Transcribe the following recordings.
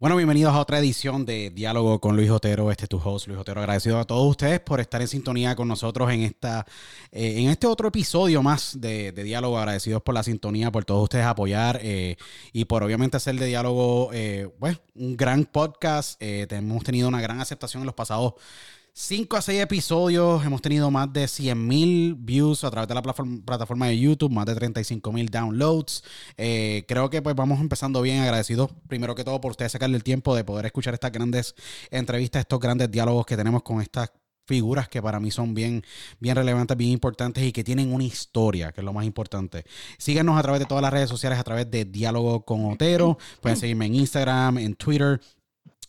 Bueno, bienvenidos a otra edición de Diálogo con Luis Otero. Este es tu host, Luis Otero. Agradecido a todos ustedes por estar en sintonía con nosotros en esta, eh, en este otro episodio más de, Diálogo. Agradecidos por la sintonía, por todos ustedes apoyar eh, y por obviamente hacer de Diálogo, eh, bueno, un gran podcast. Eh, hemos tenido una gran aceptación en los pasados 5 a 6 episodios, hemos tenido más de 100 mil views a través de la plataforma, de YouTube, más de 35 mil downloads. Eh, creo que pues vamos empezando bien, agradecidos primero que todo por ustedes sacarle el tiempo de poder escuchar estas grandes entrevistas, estos grandes diálogos que tenemos con estas figuras que para mí son bien, bien relevantes, bien importantes y que tienen una historia, que es lo más importante. Síganos a través de todas las redes sociales, a través de Diálogo con Otero. Pueden seguirme en Instagram, en Twitter.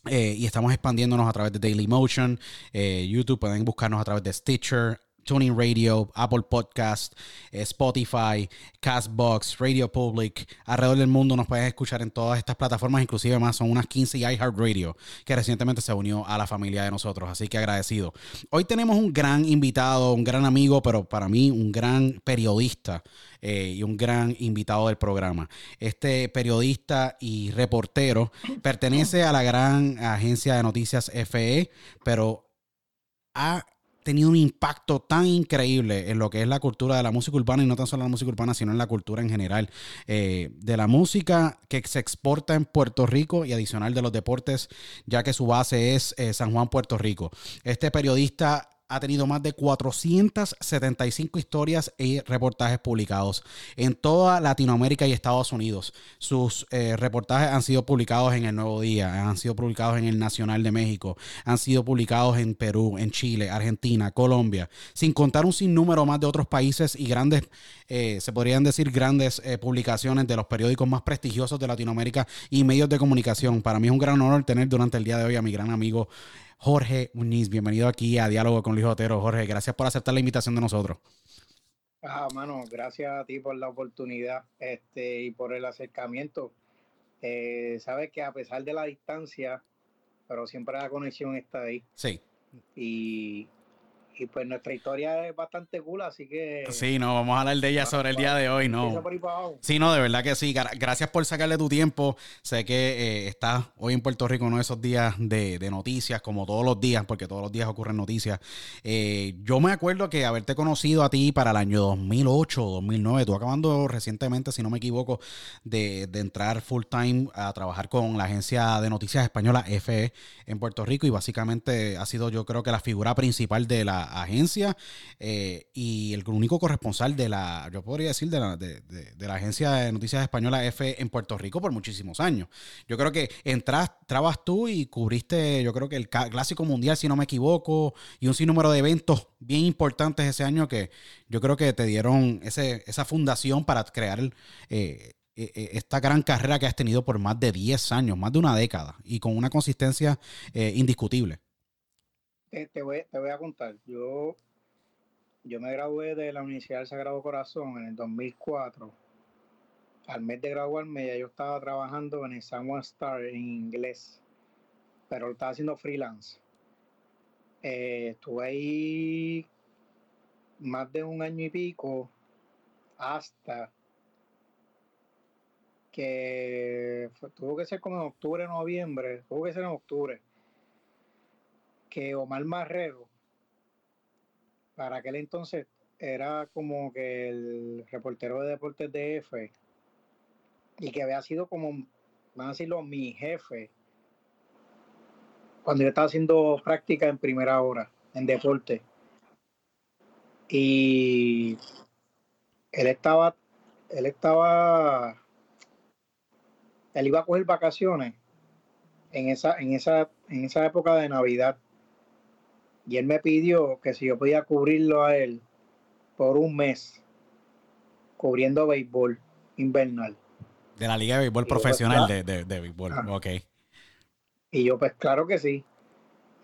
Eh, y estamos expandiéndonos a través de Dailymotion, eh, YouTube, pueden buscarnos a través de Stitcher, Tuning Radio, Apple Podcast, eh, Spotify, Castbox, Radio Public, alrededor del mundo nos puedes escuchar en todas estas plataformas, inclusive más son unas 15 y iHeartRadio, que recientemente se unió a la familia de nosotros, así que agradecido. Hoy tenemos un gran invitado, un gran amigo, pero para mí un gran periodista eh, y un gran invitado del programa. Este periodista y reportero pertenece a la gran agencia de noticias FE, pero ha tenido un impacto tan increíble en lo que es la cultura de la música urbana y no tan solo la música urbana, sino en la cultura en general. Eh, de la música que se exporta en Puerto Rico y adicional de los deportes, ya que su base es eh, San Juan, Puerto Rico. Este periodista ha tenido más de 475 historias y reportajes publicados en toda Latinoamérica y Estados Unidos. Sus eh, reportajes han sido publicados en El Nuevo Día, han sido publicados en El Nacional de México, han sido publicados en Perú, en Chile, Argentina, Colombia, sin contar un sinnúmero más de otros países y grandes, eh, se podrían decir grandes eh, publicaciones de los periódicos más prestigiosos de Latinoamérica y medios de comunicación. Para mí es un gran honor tener durante el día de hoy a mi gran amigo Jorge Muniz. Bienvenido aquí a Diálogo con Luis Otero. Jorge, gracias por aceptar la invitación de nosotros. Ah, mano, gracias a ti por la oportunidad este, y por el acercamiento. Eh, sabes que a pesar de la distancia, pero siempre la conexión está ahí. Sí. Y, y pues nuestra historia es bastante cool, así que... Sí, no, vamos a hablar de ella sobre el día de hoy, no. Sí, no, de verdad que sí. Gra- Gracias por sacarle tu tiempo. Sé que eh, estás hoy en Puerto Rico uno de esos días de, de noticias, como todos los días, porque todos los días ocurren noticias. Eh, yo me acuerdo que haberte conocido a ti para el año 2008 2009, tú acabando recientemente, si no me equivoco, de, de entrar full time a trabajar con la agencia de noticias española FE en Puerto Rico y básicamente ha sido yo creo que la figura principal de la agencia eh, y el único corresponsal de la, yo podría decir, de la, de, de- la agencia de noticias española F en Puerto Rico por muchísimos años. Yo creo que entras, trabas tú y cubriste, yo creo que el Clásico Mundial, si no me equivoco, y un sinnúmero de eventos bien importantes ese año que yo creo que te dieron ese, esa fundación para crear el, eh, eh, esta gran carrera que has tenido por más de 10 años, más de una década, y con una consistencia indiscutible. Te, te voy, te voy a contar. Yo, yo me gradué de la Universidad del Sagrado Corazón en el 2004. Al mes de graduarme ya yo estaba trabajando en el San Juan Star en inglés, pero lo estaba haciendo freelance. Eh, estuve ahí más de un año y pico hasta que tuvo que ser como en octubre, noviembre, tuvo que ser en octubre, que Omar Marrero, para aquel entonces era como que el reportero de deportes de F y que había sido como, van a decirlo, mi jefe cuando yo estaba haciendo práctica en primera hora en deporte. Y él estaba, él estaba, él iba a coger vacaciones en esa, en esa, en esa época de Navidad. Y él me pidió que si yo podía cubrirlo a él por un mes, cubriendo béisbol invernal. De la Liga de Béisbol Y pues, Profesional de, de béisbol. Ah. Ok. Y yo, pues claro que sí.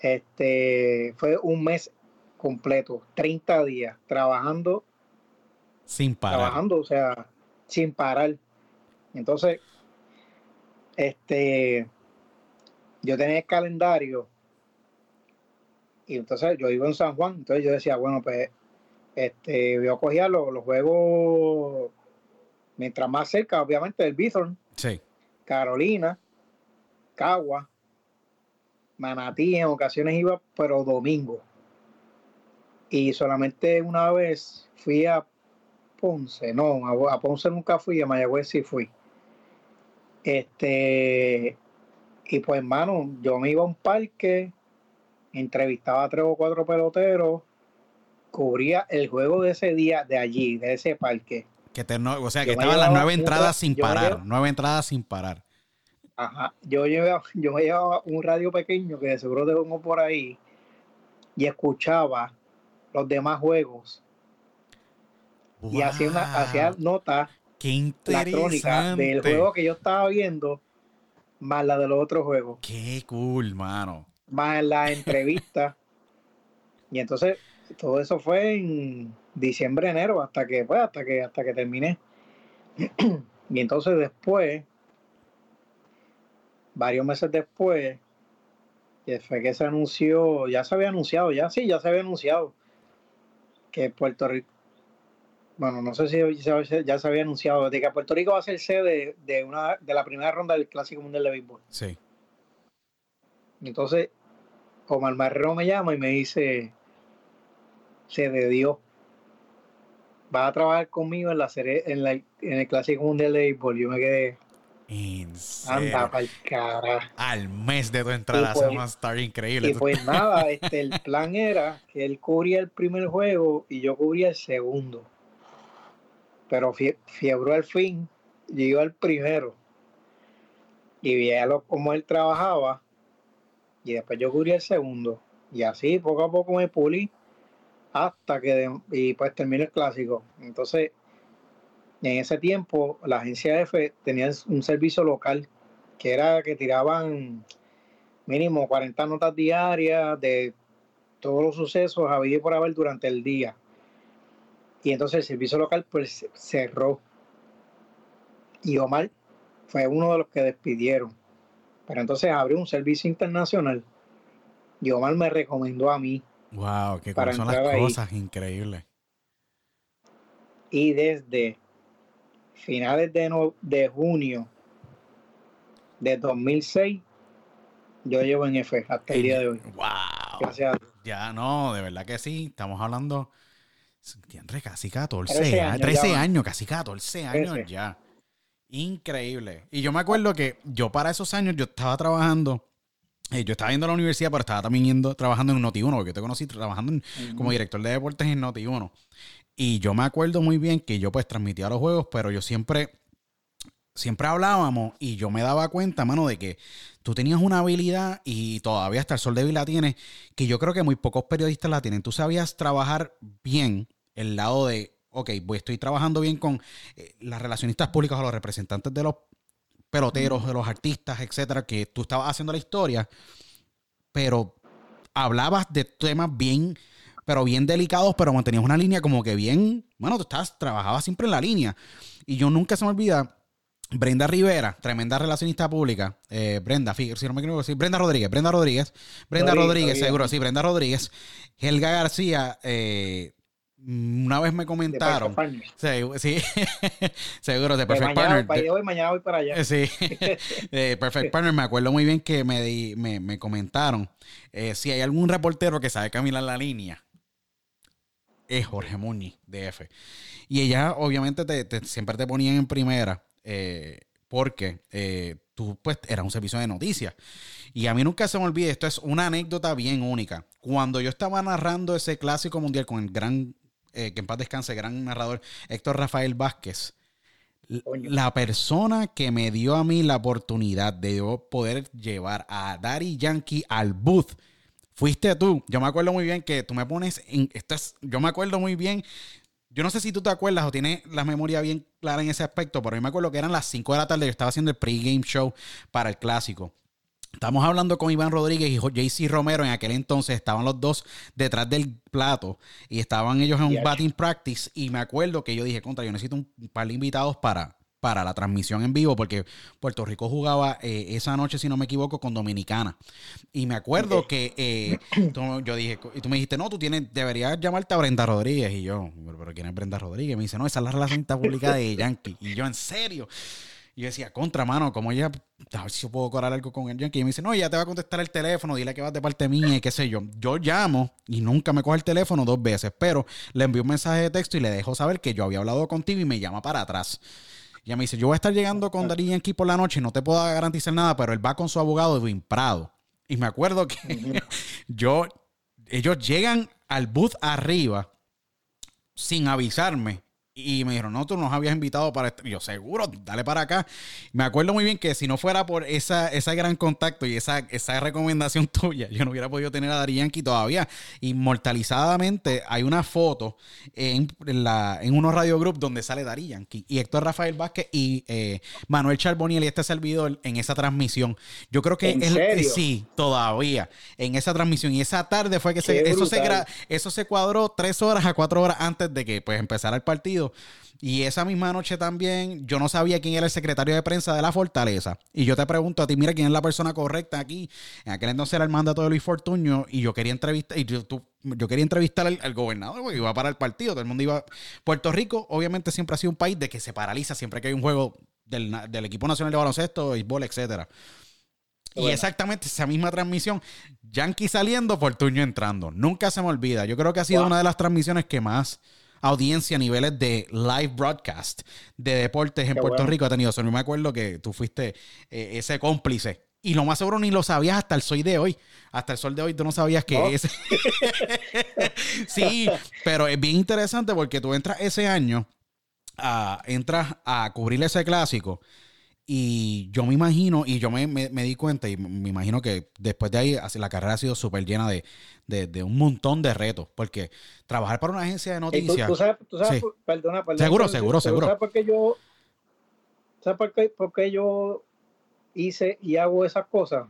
Este fue un mes completo, 30 días, trabajando. Sin parar. Trabajando, o sea, sin parar. Entonces, este, yo tenía el calendario y entonces yo iba en San Juan, entonces yo decía, bueno, pues, este, yo cogía los, los juegos mientras más cerca, obviamente, del Bithorn, Sí. Carolina, Cagua, Manatí, en ocasiones iba, pero domingo. Y solamente una vez fui a Ponce, no, a, a Ponce nunca fui, a Mayagüez sí fui. Este, y pues, hermano, yo me iba a un parque, entrevistaba a tres o cuatro peloteros, cubría el juego de ese día de allí, de ese parque. Que te, no- o sea, que Yo estaban las nueve entradas ra- sin parar. Nueve entradas sin parar. Ajá. Yo llevaba, yo me llevaba un radio pequeño que de seguro tengo por ahí y escuchaba los demás juegos y hacía una hacía notas Qué la crónica del juego que yo estaba viendo más la de los otros juegos Qué cool, mano. Más la entrevista. Y entonces todo eso fue en diciembre enero hasta que pues, hasta que hasta que terminé. Y entonces después varios meses después que fue que se anunció ya se había anunciado ya sí ya se había anunciado que Puerto Rico bueno no sé si ya se había anunciado de que Puerto Rico va a ser sede de una de la primera ronda del Clásico Mundial de Béisbol. Sí. entonces, Omar Marrero me llama y me dice, se de Dios, vas a trabajar conmigo en la serie, en, la, en el Clásico Mundial de Béisbol. Yo me quedé, anda pa'l cara. Al mes de tu entrada, Y pues- eso va a estar increíble. Y pues nada, este, el plan era que él cubría el primer juego y yo cubría el segundo. Pero fie- fiebró al fin, yo iba al primero. Y veía lo, cómo él trabajaba. Y después yo cubría el segundo. Y así poco a poco me pulí hasta que de- y pues terminó el clásico. Entonces, en ese tiempo, la agencia F tenía un servicio local que era que tiraban mínimo 40 notas diarias de todos los sucesos y por haber durante el día. Y entonces el servicio local pues cerró. Y Omar fue uno de los que despidieron. Pero entonces abrió un servicio internacional. Y Omar me recomendó a mí. Wow, qué para son las ahí. cosas increíbles. Y desde finales de, no- de junio de 2006, yo llevo en F hasta el día de hoy. Wow. Gracias a. Ya, no, de verdad que sí. Estamos hablando. Casi 14 13 años. años 13 ya. años, casi 14 años 13. ya. Increíble. Y yo me acuerdo que yo para esos años yo estaba trabajando. eh, yo estaba yendo a la universidad, pero estaba también yendo, trabajando en Noti1, porque yo te conocí trabajando en- como director de deportes en Noti1. Y yo me acuerdo muy bien que yo pues transmitía los juegos, pero yo siempre, siempre hablábamos y yo me daba cuenta, mano, de que tú tenías una habilidad y todavía hasta el sol de hoy la tienes, que yo creo que muy pocos periodistas la tienen. Tú sabías trabajar bien el lado de, ok, pues estoy trabajando bien con eh, las relacionistas públicas o los representantes de los peloteros, de los artistas, etcétera, que tú estabas haciendo la historia, pero hablabas de temas bien, pero bien delicados, pero mantenías una línea como que bien, bueno, tú estabas, trabajabas siempre en la línea. Y yo nunca se me olvida, Brenda Rivera, tremenda relacionista pública, eh, Brenda, si no me equivoco, sí, Brenda Rodríguez, Brenda Rodríguez, Brenda Rodríguez, Rodríguez, Rodríguez. seguro, sí, Brenda Rodríguez, Helga García, eh, una vez me comentaron, Sí, sí. seguro, de De Perfect mañana, Partner. de- the way, mañana voy para allá. eh, Sí, de Perfect Partner, me acuerdo muy bien que me, di- me, me comentaron eh, si hay algún reportero que sabe caminar la línea, es Jorge Muñiz, de F. Y ella, obviamente, te, te- siempre te ponían en primera eh, porque eh, tú, pues, eras un servicio de noticias. Y a mí nunca se me olvide, esto es una anécdota bien única. Cuando yo estaba narrando ese clásico mundial con el gran, eh, que en paz descanse, gran narrador Héctor Rafael Vázquez, Coño. la persona que me dio a mí la oportunidad de yo poder llevar a Daddy Yankee al booth fuiste tú. Yo me acuerdo muy bien que tú me pones en. Esto es- yo me acuerdo muy bien. Yo no sé si tú te acuerdas o tienes la memoria bien clara en ese aspecto, pero yo me acuerdo que eran las 5 de la tarde. Yo estaba haciendo el pregame show para el clásico. Estamos hablando con Iván Rodríguez y JC Romero. En aquel entonces estaban los dos detrás del plato y estaban ellos en un batting practice. Y me acuerdo que yo dije, contra, yo necesito un par de invitados para, para la transmisión en vivo, porque Puerto Rico jugaba eh, esa noche, si no me equivoco, con Dominicana. Y me acuerdo que eh, yo dije, y tú me dijiste, no, tú tienes, deberías llamarte a Brenda Rodríguez. Y yo, pero ¿quién es Brenda Rodríguez? Me dice, no, esa es la relación pública de Yankee. Y yo, en serio. Y yo decía, contra, mano, como ella, a ver si yo puedo cobrar algo con el Yankee. Y me dice, no, ella te va a contestar el teléfono, dile que vas de parte mía y qué sé yo. Yo llamo y nunca me coge el teléfono dos veces, pero le envío un mensaje de texto y le dejo saber que yo había hablado contigo y me llama para atrás. Y me dice, yo voy a estar llegando con Dari Yankee por la noche no te puedo garantizar nada, pero él va con su abogado de Prado. Y me acuerdo que yo, ellos llegan al booth arriba sin avisarme y me dijeron, no, tú nos habías invitado para esto. Y yo, seguro, dale para acá. Me acuerdo muy bien que si no fuera por esa, ese gran contacto y esa, esa recomendación tuya, yo no hubiera podido tener a Dari Yankee todavía. Inmortalizadamente hay una foto en, la, en unos radio group donde sale Dari Yankee y Héctor Rafael Vázquez y eh, Manuel Charboniel y este servidor en esa transmisión. Yo creo que es, sí, todavía en esa transmisión. Y esa tarde fue que se, eso, se, eso se cuadró tres horas a cuatro horas antes de que pues empezara el partido y esa misma noche también yo no sabía quién era el secretario de prensa de la Fortaleza. Y yo te pregunto a ti, mira, quién es la persona correcta aquí. En aquel entonces era el mandato de Luis Fortuño y yo quería entrevistar, y yo, yo quería entrevistar al, gobernador porque iba para el partido, todo el mundo iba. Puerto Rico, obviamente, siempre ha sido un país de que se paraliza siempre que hay un juego del, equipo nacional de baloncesto, béisbol, etcétera. Y exactamente esa misma transmisión, Yankee saliendo, Fortuño entrando. Nunca se me olvida. Yo creo que ha sido una de las transmisiones que más audiencia a niveles de live broadcast de deportes en Puerto Rico ha tenido. Yo me acuerdo que tú fuiste eh, ese cómplice. Y lo más seguro ni lo sabías hasta el sol de hoy. Hasta el sol de hoy tú no sabías que ese. sí, pero es bien interesante porque tú entras ese año, entras a cubrir ese clásico y yo me imagino, y yo me, di cuenta, y me imagino que después de ahí la carrera ha sido súper llena de, un montón de retos, porque trabajar para una agencia de noticias... ¿Tú, sabes, tú sabes perdona, perdona, Seguro, seguro, seguro. ¿Sabes por qué yo, ¿sabes por qué, por qué yo hice y hago esas cosas?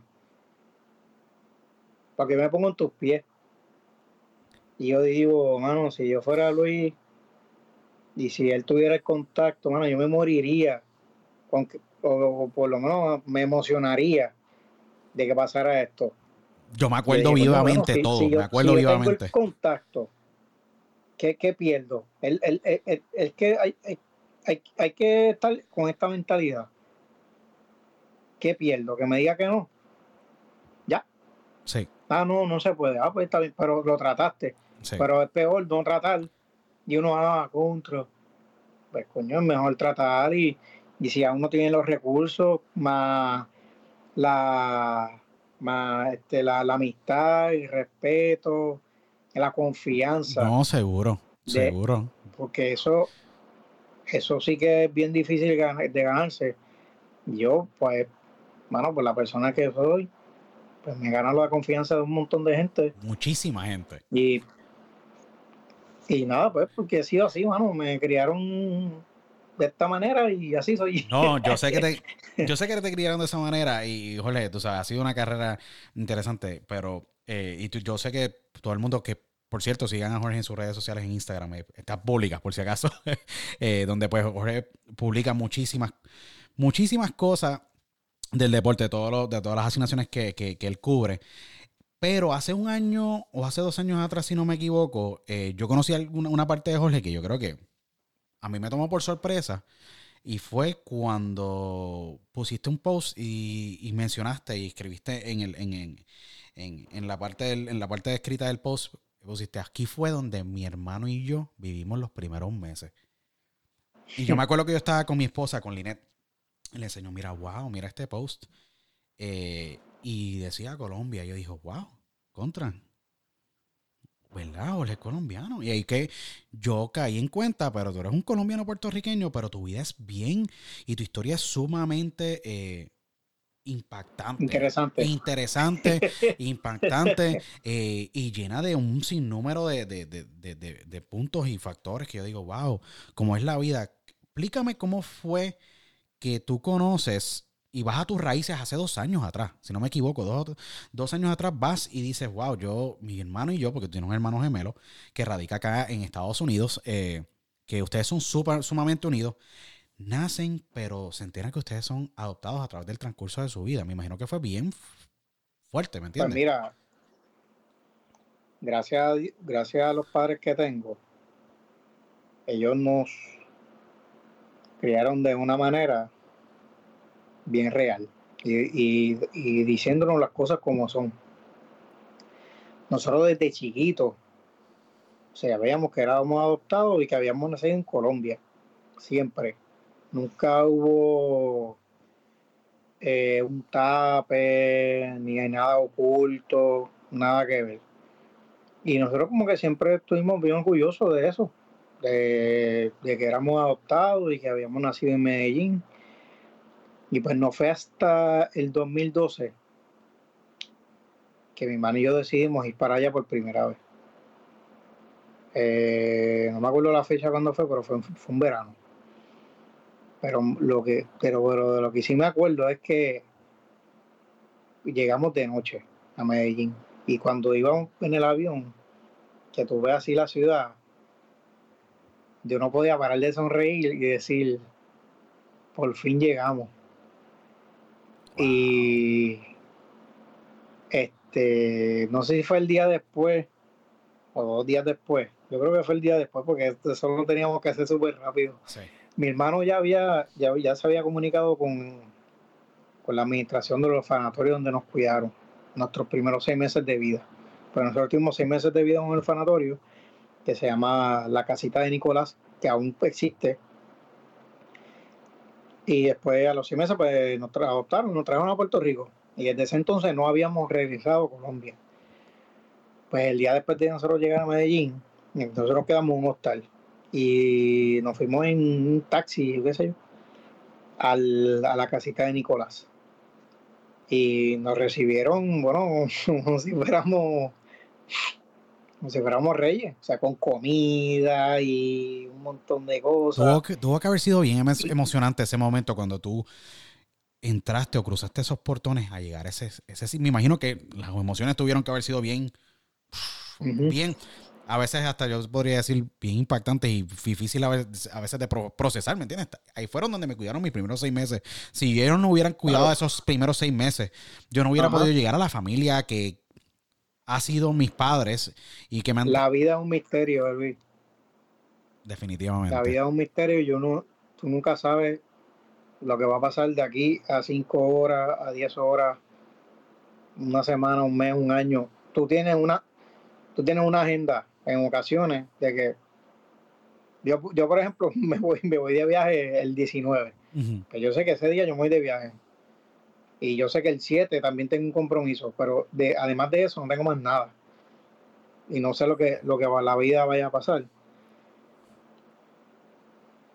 Para que me pongo en tus pies. Y yo digo, mano, si yo fuera Luis y si él tuviera el contacto, mano, yo me moriría con, o, por lo menos me emocionaría de que pasara esto. Yo me acuerdo vivamente todo, me acuerdo vivamente. el contacto, ¿qué, pierdo? El, que hay, hay, hay, que estar con esta mentalidad. ¿Qué pierdo? Que me diga que no. Ya. Sí. Ah, no, no se puede. Ah, pues está bien, pero lo trataste. Pero es peor no tratar. Y uno, ah, contra. Pues coño, es mejor tratar y, y si aún no tienen los recursos, más la, más este, la, amistad, el respeto, la confianza. No, seguro, seguro. Porque eso, eso sí que es bien difícil de ganarse. Yo, pues, bueno, pues la persona que soy, pues me gana la confianza de un montón de gente. Muchísima gente. Y, y nada, pues, porque he sido así, mano, me criaron de esta manera y así soy. No, yo sé que te, yo sé que te criaron de esa manera y, Jorge, tú sabes, ha sido una carrera interesante, pero eh, y yo sé que todo el mundo que por cierto, sigan a Jorge en sus redes sociales en Instagram, eh, está públicas por si acaso, eh, donde pues Jorge publica muchísimas, muchísimas cosas del deporte, de, todo de todas las asignaciones que, que, él cubre. Pero hace un año o hace dos años atrás, si no me equivoco, yo conocí alguna, una parte de Jorge que yo creo que a mí me tomó por sorpresa y fue cuando pusiste un post y, mencionaste y escribiste en, el, en, la parte en la parte escrita del post, pusiste, aquí fue donde mi hermano y yo vivimos los primeros meses. Y yo me acuerdo que yo estaba con mi esposa, con Linet, y le enseñó, mira, wow, mira este post. Eh, y decía Colombia. Y yo dije, wow, contra. ¿Verdad? O es colombiano. Y ahí que yo caí en cuenta, pero tú eres un colombiano puertorriqueño, pero tu vida es bien y tu historia es sumamente eh, impactante. Interesante. Interesante, impactante eh, y llena de un sinnúmero de, de, puntos y factores que yo digo, wow, cómo es la vida. Explícame cómo fue que tú conoces y vas a tus raíces hace dos años atrás, si no me equivoco, dos, dos años atrás vas y dices, wow, yo, mi hermano y yo, porque tienes un hermano gemelo que radica acá en Estados Unidos, eh, que ustedes son super, sumamente unidos, nacen, pero se enteran que ustedes son adoptados a través del transcurso de su vida. Me imagino que fue bien fuerte, ¿me Pues entiendes? mira, gracias a, gracias a los padres que tengo, ellos nos criaron de una manera bien real y, y- diciéndonos las cosas como son. Nosotros desde chiquitos sabíamos que éramos adoptados y que habíamos nacido en Colombia, siempre. Nunca hubo eh, un tape, ni hay nada oculto, nada que ver. Y nosotros como que siempre estuvimos bien orgullosos de eso, de que éramos adoptados y que habíamos nacido en Medellín. Y pues no fue hasta el 2012 que mi hermano y yo decidimos ir para allá por primera vez. Eh, no me acuerdo la fecha cuando fue, pero fue, fue un verano. Pero lo que, pero, pero de lo que sí me acuerdo es que llegamos de noche a Medellín. Y cuando íbamos en el avión, que tú ves así la ciudad, yo no podía parar de sonreír y decir, por fin llegamos. Y este, no sé si fue el día después o dos días después. Yo creo que fue el día después porque eso lo teníamos que hacer súper rápido Sí. mi hermano ya había, ya, ya se había comunicado con, con la administración de los sanatorios donde nos cuidaron nuestros primeros seis meses de vida. Pero nosotros tuvimos seis meses de vida en un orfanatorio que se llama La Casita de Nicolás, que aún existe. Y después a los seis meses pues nos adoptaron, nos trajeron a Puerto Rico. Y desde ese entonces no habíamos regresado a Colombia. Pues el día después de nosotros llegar a Medellín, entonces nos quedamos en un hostal y nos fuimos en un taxi, qué sé yo, al- a la casita de Nicolás. Y nos recibieron, bueno, como si fuéramos, como si fuéramos reyes, o sea, con comida y un montón de cosas. Tuvo que, tuvo que haber sido bien emo- emocionante ese momento cuando tú entraste o cruzaste esos portones a llegar a ese, ese me imagino que las emociones tuvieron que haber sido bien, bien, a veces hasta yo podría decir bien impactantes y difícil a veces, a veces de pro- procesar, ¿me entiendes? Ahí fueron donde me cuidaron mis primeros seis meses. Si ellos no hubieran cuidado Claro. esos primeros seis meses, yo no hubiera Ajá. podido llegar a la familia que ha sido mis padres y que me han... La vida es un misterio, Elvis. definitivamente. La vida es un misterio y yo no, tú nunca sabes lo que va a pasar de aquí a cinco horas, a 10 horas, una semana, un mes, un año. Tú tienes una, tú tienes una agenda en ocasiones de que yo, yo por ejemplo, me voy, me voy de viaje el 19, Ujú. que yo sé que ese día yo me voy de viaje. Y yo sé que el 7 también tengo un compromiso, pero de, además de eso no tengo más nada. Y no sé lo que, lo que la vida vaya a pasar.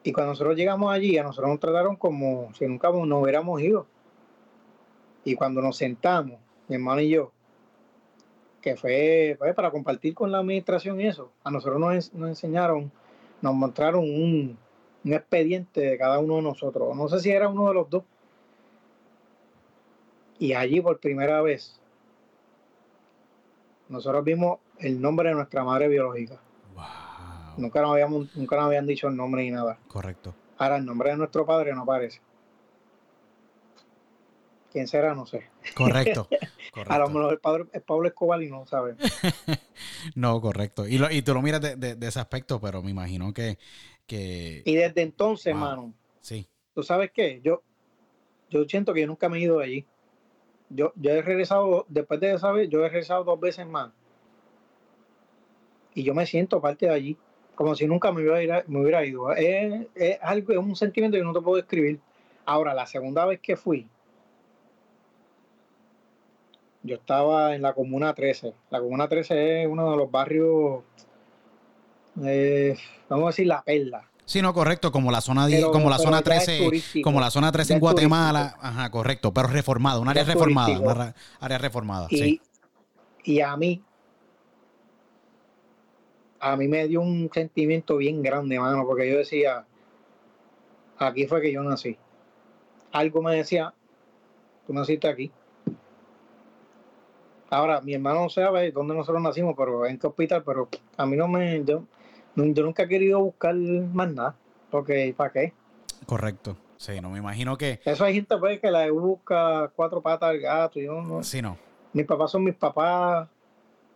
Y cuando nosotros llegamos allí, a nosotros nos trataron como si nunca nos hubiéramos ido. Y cuando nos sentamos, mi hermano y yo, que fue para compartir con la administración eso, a nosotros nos, ens- nos enseñaron, nos mostraron un expediente de cada uno de nosotros. No sé si era uno de los dos. Y allí por primera vez, nosotros vimos el nombre de nuestra madre biológica. Wow. Nunca nos, habíamos, nunca nos habían dicho el nombre ni nada. Correcto. Ahora el nombre de nuestro padre no aparece. ¿Quién será? No sé. Correcto. A lo correcto. mejor el padre es Pablo Escobar y no sabe. No, correcto. Y, lo- y tú lo miras de, de- de ese aspecto, pero me imagino que, que Y desde entonces, Wow. hermano, sí. ¿tú sabes qué? Yo, yo siento que yo nunca me he ido de allí. Yo, yo he regresado, después de esa vez, yo he regresado dos veces más. Y yo me siento parte de allí, como si nunca me hubiera, ido. Es, es algo, es un sentimiento que no te puedo describir. Ahora, la segunda vez que fui, yo estaba en la Comuna 13. La Comuna 13 es uno de los barrios, eh, vamos a decir, la perla. Sí, no, correcto, como la zona 10, Pero- como la zona ya es 13, turístico. como la zona 13 Ya en Guatemala, ajá, correcto, pero reformada, un área reformada, una área reformada, Y, sí. y a mí, a mí me dio un sentimiento bien grande, mano, porque yo decía, aquí fue que yo nací. Algo me decía, tú naciste aquí. Ahora, mi hermano no sabe dónde nosotros nacimos, pero en qué hospital, pero a mí no me, yo, yo nunca he querido buscar más nada, porque ¿para qué? Correcto. Sí, no me imagino que. Eso hay gente pues, que la busca cuatro patas al gato. Yo no. Sí, no. Mis papás son mis papás.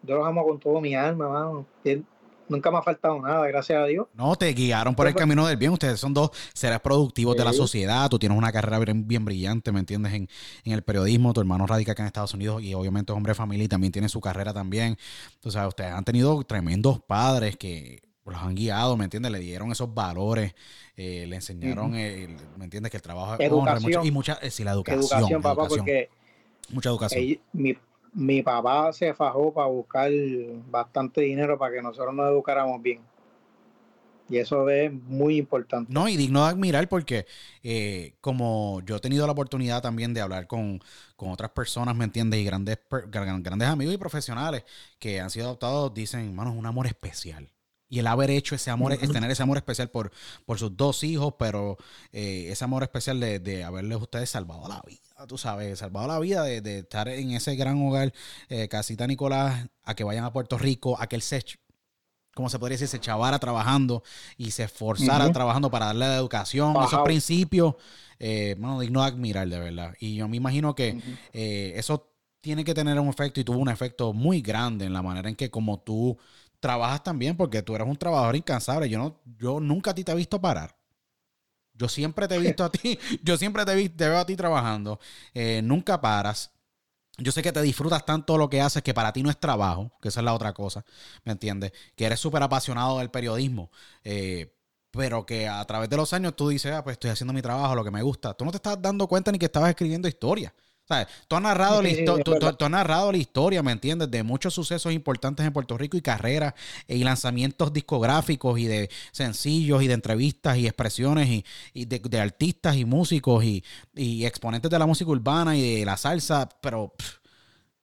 Yo los amo con todo mi alma, mano. nunca me ha faltado nada, gracias a Dios. No, te guiaron por el pues, camino del bien. Ustedes son dos seres productivos de la sociedad. Tú tienes una carrera bien, brillante, ¿me entiendes? En, en, el periodismo. Tu hermano radica acá en Estados Unidos y obviamente es hombre de familia y también tiene su carrera también. Sea, ustedes han tenido tremendos padres que los han guiado, ¿me entiendes? Le dieron esos valores, eh, le enseñaron, ¿me entiendes? Que el trabajo es educación. y mucha, eh, sí, la educación. Educación, papá, porque mucha educación. mi, mi, papá se fajó para buscar bastante dinero para que nosotros nos educáramos bien. Y eso es muy importante. No, y digno de admirar porque eh, como yo he tenido la oportunidad también de hablar con, con otras personas, ¿me entiendes? Y grandes, grandes amigos y profesionales que han sido adoptados, dicen, hermano, es un amor especial y el haber hecho ese amor, es tener ese amor especial por, por sus dos hijos, pero eh, ese amor especial de, de, haberles ustedes salvado la vida, tú sabes, salvado la vida de, de estar en ese gran hogar, eh, Casita Nicolás, a que vayan a Puerto Rico, a que él se, como se podría decir, se chavara trabajando y se esforzara trabajando para darle la educación, esos principios, eh, bueno, digno de admirar, de verdad. Y yo me imagino que eh, eso tiene que tener un efecto y tuvo un efecto muy grande en la manera en que como tú trabajas también porque tú eres un trabajador incansable. Yo, no, yo nunca a ti te he visto parar. Yo siempre te he visto a ti, yo siempre te, veo a ti trabajando. Eh, nunca paras. Yo sé que te disfrutas tanto lo que haces que para ti no es trabajo, que esa es la otra cosa, ¿me entiendes? Que eres súper apasionado del periodismo, eh, pero que a través de los años tú dices, ah, pues estoy haciendo mi trabajo, lo que me gusta. Tú no te estás dando cuenta ni que estabas escribiendo historia. Tú has, narrado la narrado la historia, ¿me entiendes? De muchos sucesos importantes en Puerto Rico y carreras y lanzamientos discográficos y de sencillos y de entrevistas y expresiones y, de, artistas y músicos y, exponentes de la música urbana y de la salsa, pero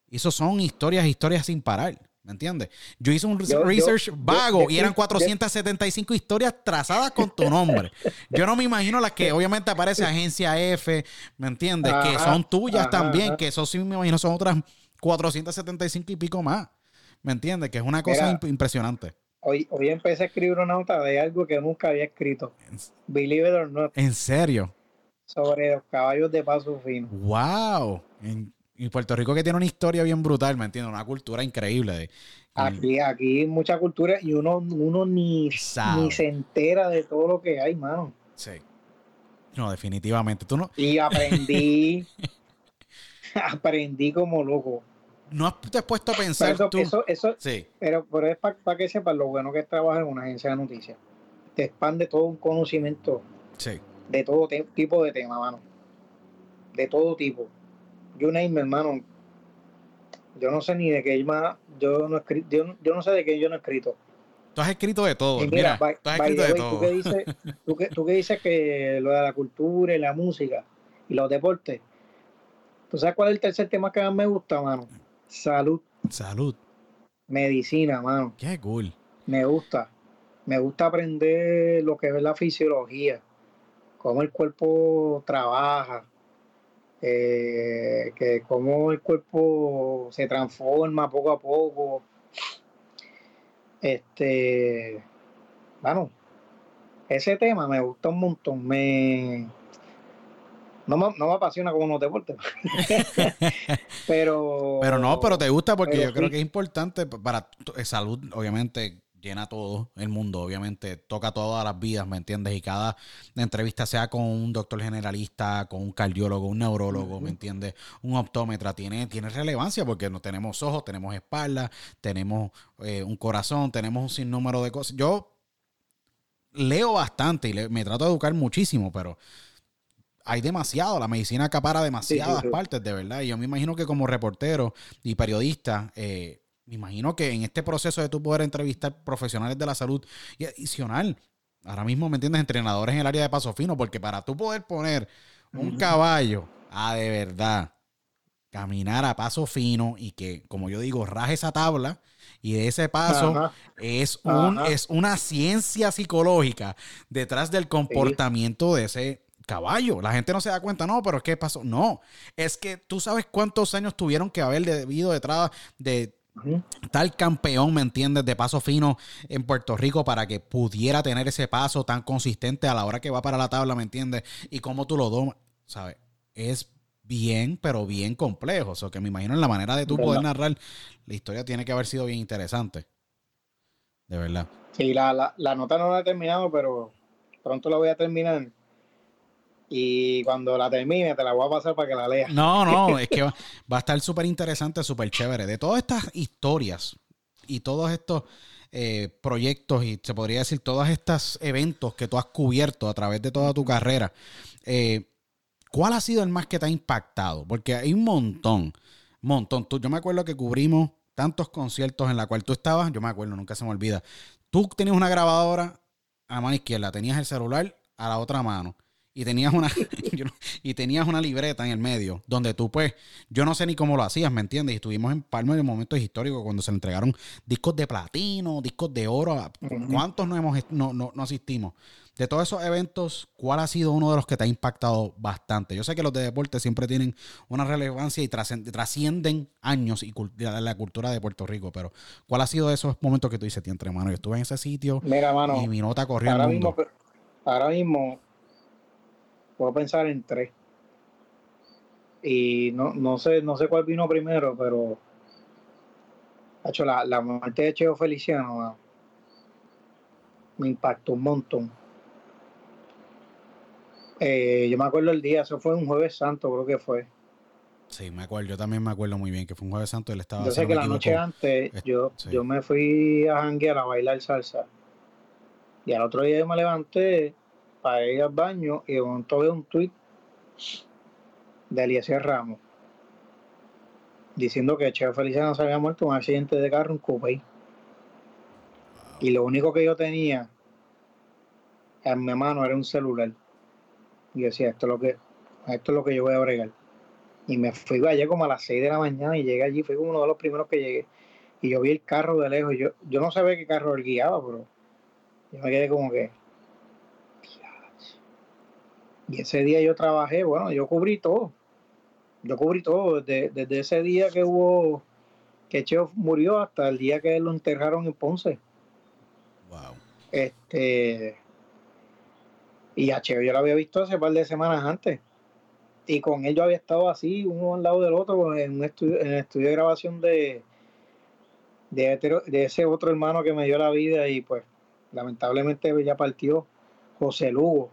eso son historias, historias sin parar. ¿Me entiendes? Yo hice un research vago y eran 475 historias trazadas con tu nombre. Yo no me imagino las que obviamente aparece Agencia F, ¿me entiendes? que son tuyas también, que eso sí me imagino son otras 475 y pico más. ¿Me entiendes? Que es una cosa impresionante. Hoy, hoy empecé a escribir una nota de algo que nunca había escrito. Believe it or not. ¿En serio? Sobre los caballos de paso fino. ¡Wow! Y Puerto Rico que tiene una historia bien brutal, ¿me entiendes? Una cultura increíble. aquí, aquí mucha cultura y uno, uno ni, ni se entera de todo lo que hay, mano. Sí. No, definitivamente. Tú no. Y aprendí. aprendí como loco. No te has puesto a pensar tú. Eso, eso, sí. Pero, pero es para que sepas lo bueno que es trabajar en una agencia de noticias. Te expande todo un conocimiento. Sí. De todo tipo de tema, mano. De todo tipo you name, hermano. Yo no sé ni de qué más. Yo no, yo, yo no sé de qué yo no he escrito. Tú has escrito de todo. mira, tú has escrito de todo. ¿tú qué, dices, tú, que, tú dices que lo de la cultura y la música y los deportes. ¿Tú sabes cuál es el tercer tema que más me gusta, mano? Salud. Salud. Medicina, mano. Qué cool. Me gusta. Me gusta aprender lo que es la fisiología, cómo el cuerpo trabaja, eh, que cómo el cuerpo se transforma poco a poco. Este, bueno, ese tema me gusta un montón. Me, no me, no me apasiona como los deportes. pero. Pero no, pero te gusta porque yo creo que es importante para salud, obviamente, llena todo el mundo, obviamente toca todas las vidas, ¿me entiendes? Y cada entrevista sea con un doctor generalista, con un cardiólogo, un neurólogo, ¿me entiendes? Un optómetra, tiene, tiene relevancia porque no tenemos ojos, tenemos espalda, tenemos eh, un corazón, tenemos un sinnúmero de cosas. Yo leo bastante y me trato de educar muchísimo, pero hay demasiado, la medicina acapara demasiadas partes, de verdad. Y yo me imagino que como reportero y periodista, eh, me imagino que en este proceso de tú poder entrevistar profesionales de la salud y adicional, ahora mismo, ¿me entiendes? Entrenadores en el área de paso fino, porque para tú poder poner un caballo a de verdad caminar a paso fino y que, como yo digo, raje esa tabla y de ese paso es, un, es una ciencia psicológica detrás del comportamiento de ese caballo. La gente no se da cuenta, no, pero ¿qué pasó? No, es que tú sabes cuántos años tuvieron que haber debido detrás de tal campeón, ¿me entiendes? De paso fino en Puerto Rico para que pudiera tener ese paso tan consistente a la hora que va para la tabla, ¿me entiendes? Y cómo tú lo domas, ¿sabes? Es bien, pero bien complejo. O sea, que me imagino en la manera de tú poder narrar la historia tiene que haber sido bien interesante. De verdad. Sí, la, la nota no la he terminado, pero pronto la voy a terminar. Y cuando la termine, te la voy a pasar para que la leas. No, no, es que va, a estar súper interesante, súper chévere. De todas estas historias y todos estos eh, proyectos y se podría decir todos estos eventos que tú has cubierto a través de toda tu carrera, eh, ¿cuál ha sido el más que te ha impactado? Porque hay un montón, montón. Tú, yo me acuerdo que cubrimos tantos conciertos en la cual tú estabas, yo me acuerdo, nunca se me olvida. Tú tenías una grabadora a mano izquierda, tenías el celular a la otra mano y tenías una y tenías una libreta en el medio donde tú pues yo no sé ni cómo lo hacías me entiendes y estuvimos en Palma en momentos históricos cuando se le entregaron discos de platino discos de oro cuántos no hemos no, no, asistimos de todos esos eventos cuál ha sido uno de los que te ha impactado bastante yo sé que los de deporte siempre tienen una relevancia y trascienden años y la cultura de Puerto Rico pero cuál ha sido esos momentos que tú dices entre mano yo estuve en ese sitio y mi nota corrió ahora mismo ahora mismo puedo pensar en tres. Y no, no sé, no sé cuál vino primero, pero hecho la, la muerte de Cheo Feliciano ah, me impactó un montón. Eh, yo me acuerdo el día, eso fue un jueves santo, creo que fue. Sí, me acuerdo, yo también me acuerdo muy bien que fue un jueves santo, él estaba... Yo sé que la noche antes yo, yo me fui a janguear a bailar salsa. Y al otro día yo me levanté para ir al baño y de momento veo un tweet de Eliezer Ramos diciendo que Cheo Feliciano se había muerto en un accidente de carro en Coupé. Y lo único que yo tenía en mi mano era un celular. Y decía, esto es lo que, esto es lo que yo voy a bregar. Y me fui allá como a las 6 de la mañana y llegué allí, fui uno de los primeros que llegué. Y yo vi el carro de lejos. Yo, yo no sabía qué carro él guiaba, pero yo me quedé como que, y ese día yo trabajé, bueno, yo cubrí todo. Yo cubrí todo, desde, ese día que hubo, que Cheo murió hasta el día que lo enterraron en Ponce. Wow. Este, y a Cheo yo lo había visto hace un par de semanas antes. Y con él yo había estado así, uno al lado del otro, en un estudio, en el estudio de grabación de, de, de ese otro hermano que me dio la vida y pues lamentablemente ya partió José Lugo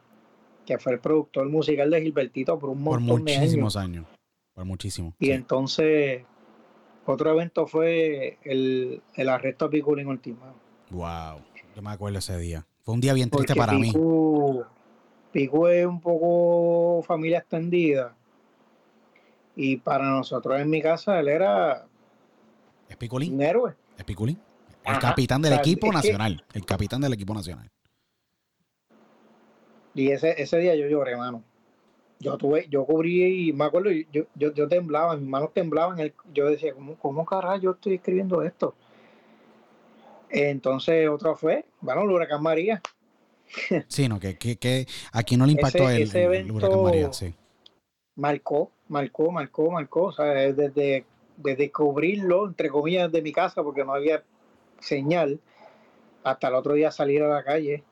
que fue el productor musical de Gilbertito por un montón por muchísimos años. Por muchísimo. Y entonces, otro evento fue el, arresto de Piculín Ultimado. Wow, yo me acuerdo ese día. Fue un día bien triste para mí. Picu es un poco familia extendida. Y para nosotros en mi casa él era ¿Es Piculín? un héroe. ¿Es Piculín? El capitán del equipo nacional. el capitán del equipo nacional. Y ese, ese día yo lloré, mano. Yo tuve, yo cubrí y me acuerdo, yo, yo, yo temblaba, mis manos temblaban. yo decía, ¿cómo, cómo carajo yo estoy escribiendo esto? Entonces, otra fue, bueno, el huracán María. Sí, no, que, que, que aquí no le impactó el, huracán María, sí. Marcó, marcó, marcó, marcó. O sea, desde, desde cubrirlo, entre comillas, de mi casa, porque no había señal, hasta el otro día salir a la calle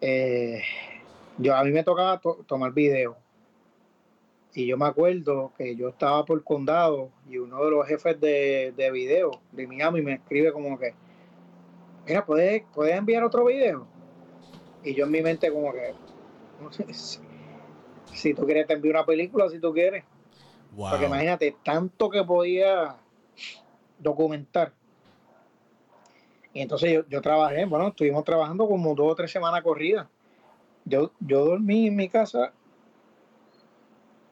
eh, yo a mí me tocaba tomar video. Y yo me acuerdo que yo estaba por condado y uno de los jefes de, de video de Miami me escribe como que, mira, ¿puedes, ¿puedes enviar otro video? Y yo en mi mente como que, no sé, si, tú quieres te envío una película, si tú quieres. Porque imagínate, tanto que podía documentar. Y entonces yo, trabajé, bueno, estuvimos trabajando como dos o tres semanas corridas. Yo, yo dormí en mi casa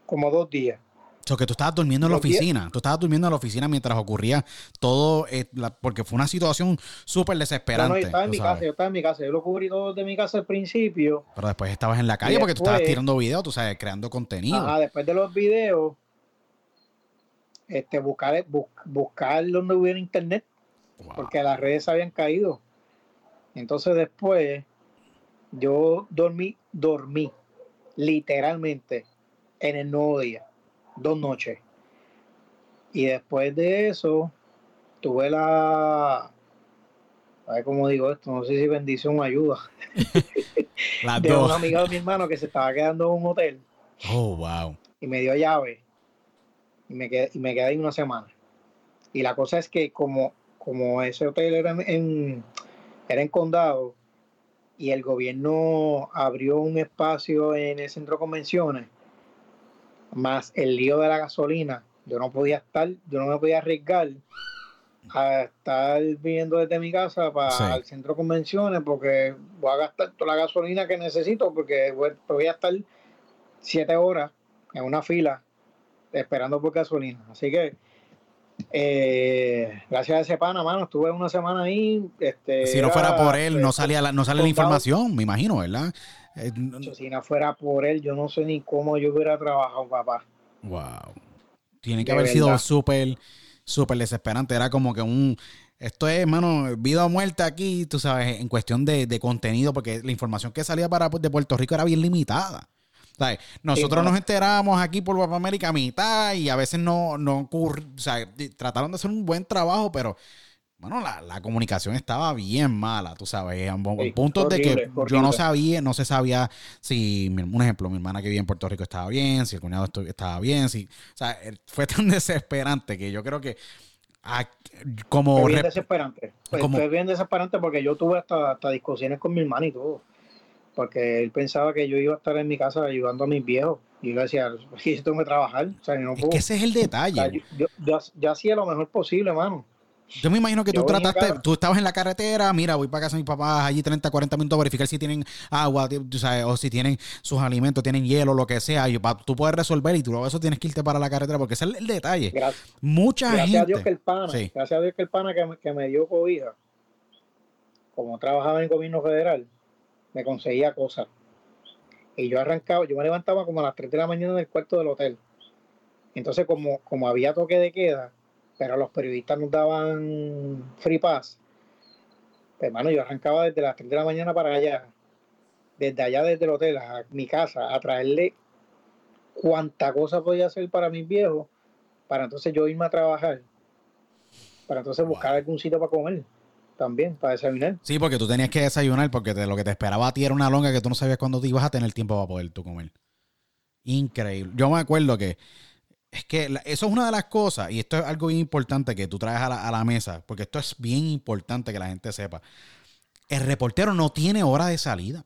como dos días. O sea, que tú estabas durmiendo en la oficina. Tú estabas durmiendo en la oficina mientras ocurría todo, eh, porque fue una situación súper desesperante. No, yo estaba en mi casa, yo estaba en mi casa. Yo lo cubrí todo de mi casa al principio. Pero después estabas en la calle porque tú estabas tirando videos, tú sabes, creando contenido. Ah, después de los videos, este, buscar, buscar donde hubiera internet porque las redes habían caído. Entonces después yo dormí, dormí literalmente en el nuevo día, dos noches. Y después de eso, tuve la, a ver cómo digo esto, no sé si bendición o ayuda. de un amigo de mi hermano que se estaba quedando en un hotel. Oh, wow. Y me dio llave. Y me quedé, y me quedé ahí una semana. Y la cosa es que como, como ese hotel era en, era en condado y el gobierno abrió un espacio en el centro de convenciones, más el lío de la gasolina, yo no podía estar, yo no me podía arriesgar a estar viniendo desde mi casa para el centro de convenciones porque voy a gastar toda la gasolina que necesito porque voy, a estar siete horas en una fila esperando por gasolina. Así que eh, gracias a ese pana, mano, estuve una semana ahí. Este, si no fuera por él, no salía la, no sale la información, me imagino, ¿verdad? Eh, si no fuera por él, yo no sé ni cómo yo hubiera trabajado, papá. Wow. Tiene que haber sido súper súper desesperante. Era como que un. Esto es, hermano, vida o muerte aquí, tú sabes, en cuestión de, contenido, porque la información que salía para de Puerto Rico era bien limitada. ¿Sabes? Nosotros nos enteramos aquí por Papá América a mitad y a veces no, no ocurre. O sea, trataron de hacer un buen trabajo, pero bueno, la, comunicación estaba bien mala, tú sabes, a puntos de que yo no sabía, no se sabía si, un ejemplo, mi hermana que vive en Puerto Rico estaba bien, si el cuñado estaba bien, si, o sea, eh, fue tan desesperante que yo creo que como... Fue bien desesperante, fue, bien desesperante porque yo tuve hasta, hasta discusiones con mi hermana y todo, porque él pensaba que yo iba a estar en mi casa ayudando a mis viejos. Y yo le decía, yo tengo que trabajar. O sea, no es que ese es el detalle. yo, yo, yo, hacía lo mejor posible, hermano. Yo me imagino que tú trataste, tú estabas en la carretera, mira, voy para casa de mis papás allí 30, 40 minutos a verificar si tienen agua, o si tienen sus alimentos, tienen hielo, lo que sea. Y tú puedes resolver y tú luego eso tienes que irte para la carretera porque ese es el, detalle. Gracias, Mucha gracias a Dios que el pana, gracias a Dios que el pana que, me dio cobija, como trabajaba en el gobierno federal, me conseguía cosas. Y yo arrancaba, yo me levantaba como a las 3 de la mañana en el cuarto del hotel. Entonces, como, como había toque de queda, pero los periodistas nos daban free pass. Pues, hermano, yo arrancaba desde las 3 de la mañana para allá, desde allá desde el hotel a mi casa, a traerle cuánta cosa podía hacer para mis viejos, para entonces yo irme a trabajar, para entonces buscar algún sitio para comer también, para desayunar. Sí, porque tú tenías que desayunar, porque lo que te esperaba a ti era una longa que tú no sabías cuándo te ibas a tener tiempo para poder tú comer. Increíble. Yo me acuerdo que es que eso es una de las cosas, y esto es algo bien importante que tú traes a la, mesa, porque esto es bien importante que la gente sepa. El reportero no tiene hora de salida.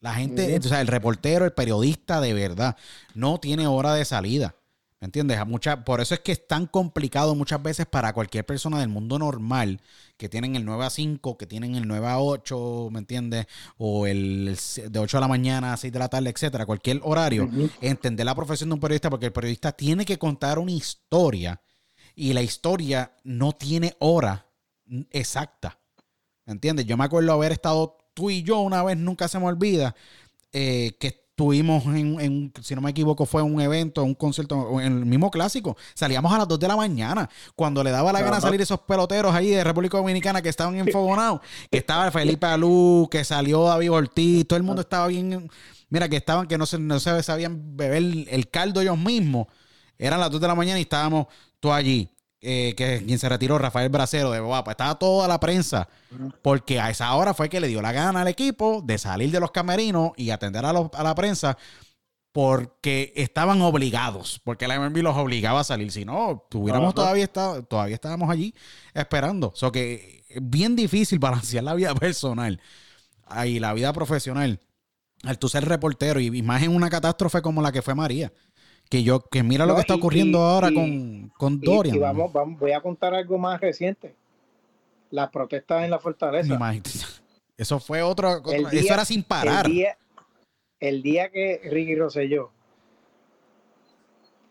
La gente, o sea, el reportero, el periodista de verdad, no tiene hora de salida. ¿Me entiendes? A por eso es que es tan complicado muchas veces para cualquier persona del mundo normal que tienen el 9 a 5, que tienen el 9 a 8, ¿me entiendes? O el de 8 de la mañana a 6 de la tarde, etcétera, cualquier horario, entender la profesión de un periodista, porque el periodista tiene que contar una historia y la historia no tiene hora exacta. ¿Me entiendes? Yo me acuerdo haber estado tú y yo una vez, nunca se me olvida, eh, que Tuvimos en, si no me equivoco, fue un evento, un concierto, en el mismo clásico. Salíamos a las 2 de la mañana, cuando le daba la gana salir esos peloteros ahí de República Dominicana que estaban enfogonados, que estaba Felipe Alú, que salió David Ortiz, todo el mundo estaba bien, mira, que estaban, que no se, no se sabían beber el caldo ellos mismos. Eran las 2 de la mañana y estábamos tú allí. Eh, que quien se retiró, Rafael Bracero de Guapa, estaba toda la prensa, porque a esa hora fue que le dio la gana al equipo de salir de los camerinos y atender a, la prensa, porque estaban obligados, porque la MLB los obligaba a salir. Si no, tuviéramos todavía estado, todavía estábamos allí esperando. O sea que es bien difícil balancear la vida personal y la vida profesional al tú ser reportero y más en una catástrofe como la que fue María que yo que mira lo que está ocurriendo ahora con, con Dorian. Y, vamos, vamos, voy a contar algo más reciente. Las protestas en la fortaleza. Eso fue otro, eso era sin parar. El día, el día que Ricky Rosselló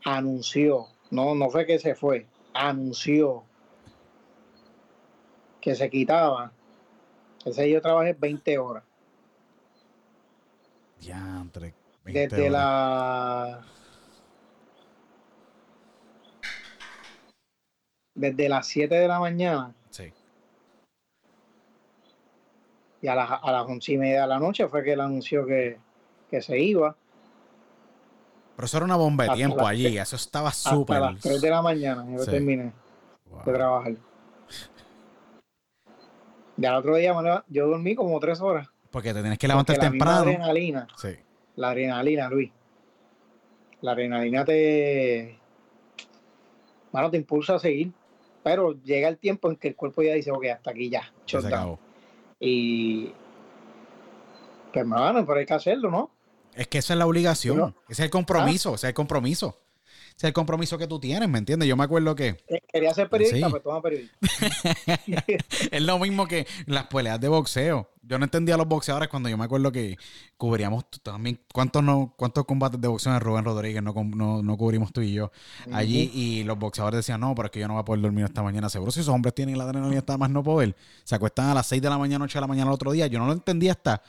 anunció, no, no fue que se fue, anunció que se quitaba. Ese yo trabajé 20 horas. Ya, entre Desde la desde las 7 de la mañana. Sí. Y a, las, a las 11 y media de la noche fue que él anunció que, que se iba. Pero eso era una bomba de Hasta tiempo allí. tres- Eso estaba súper. las 3 de la mañana yo Sí. terminé Wow. de trabajar. Ya el otro día yo dormí como tres horas. Porque te tienes que levantar porque la temprano. adrenalina, Sí. la adrenalina, Luis. La adrenalina te. Mano, te impulsa a seguir. Pero llega el tiempo en que el cuerpo ya dice, ok, hasta aquí ya. ya se shutdown". acabó. Y. Pues, mano, pero hay que hacerlo, ¿no? Es que esa es la obligación. Ese es el compromiso. Ese es el compromiso. Es el compromiso que tú tienes, ¿me entiendes? Yo me acuerdo que Quería ser periodista, Sí. pues toma periodista. es lo mismo que las peleas de boxeo. Yo no entendía a los boxeadores cuando yo me acuerdo que cubríamos también. ¿Cuántos, no, cuántos combates de boxeo en Rubén Rodríguez no, no, no cubrimos tú y yo allí? Y los boxeadores decían, no, pero es que yo no voy a poder dormir esta mañana. Seguro si esos hombres tienen la adrenalina hasta más no poder. Se acuestan a las 6 de la mañana, 8 de la mañana el otro día. Yo no lo entendía hasta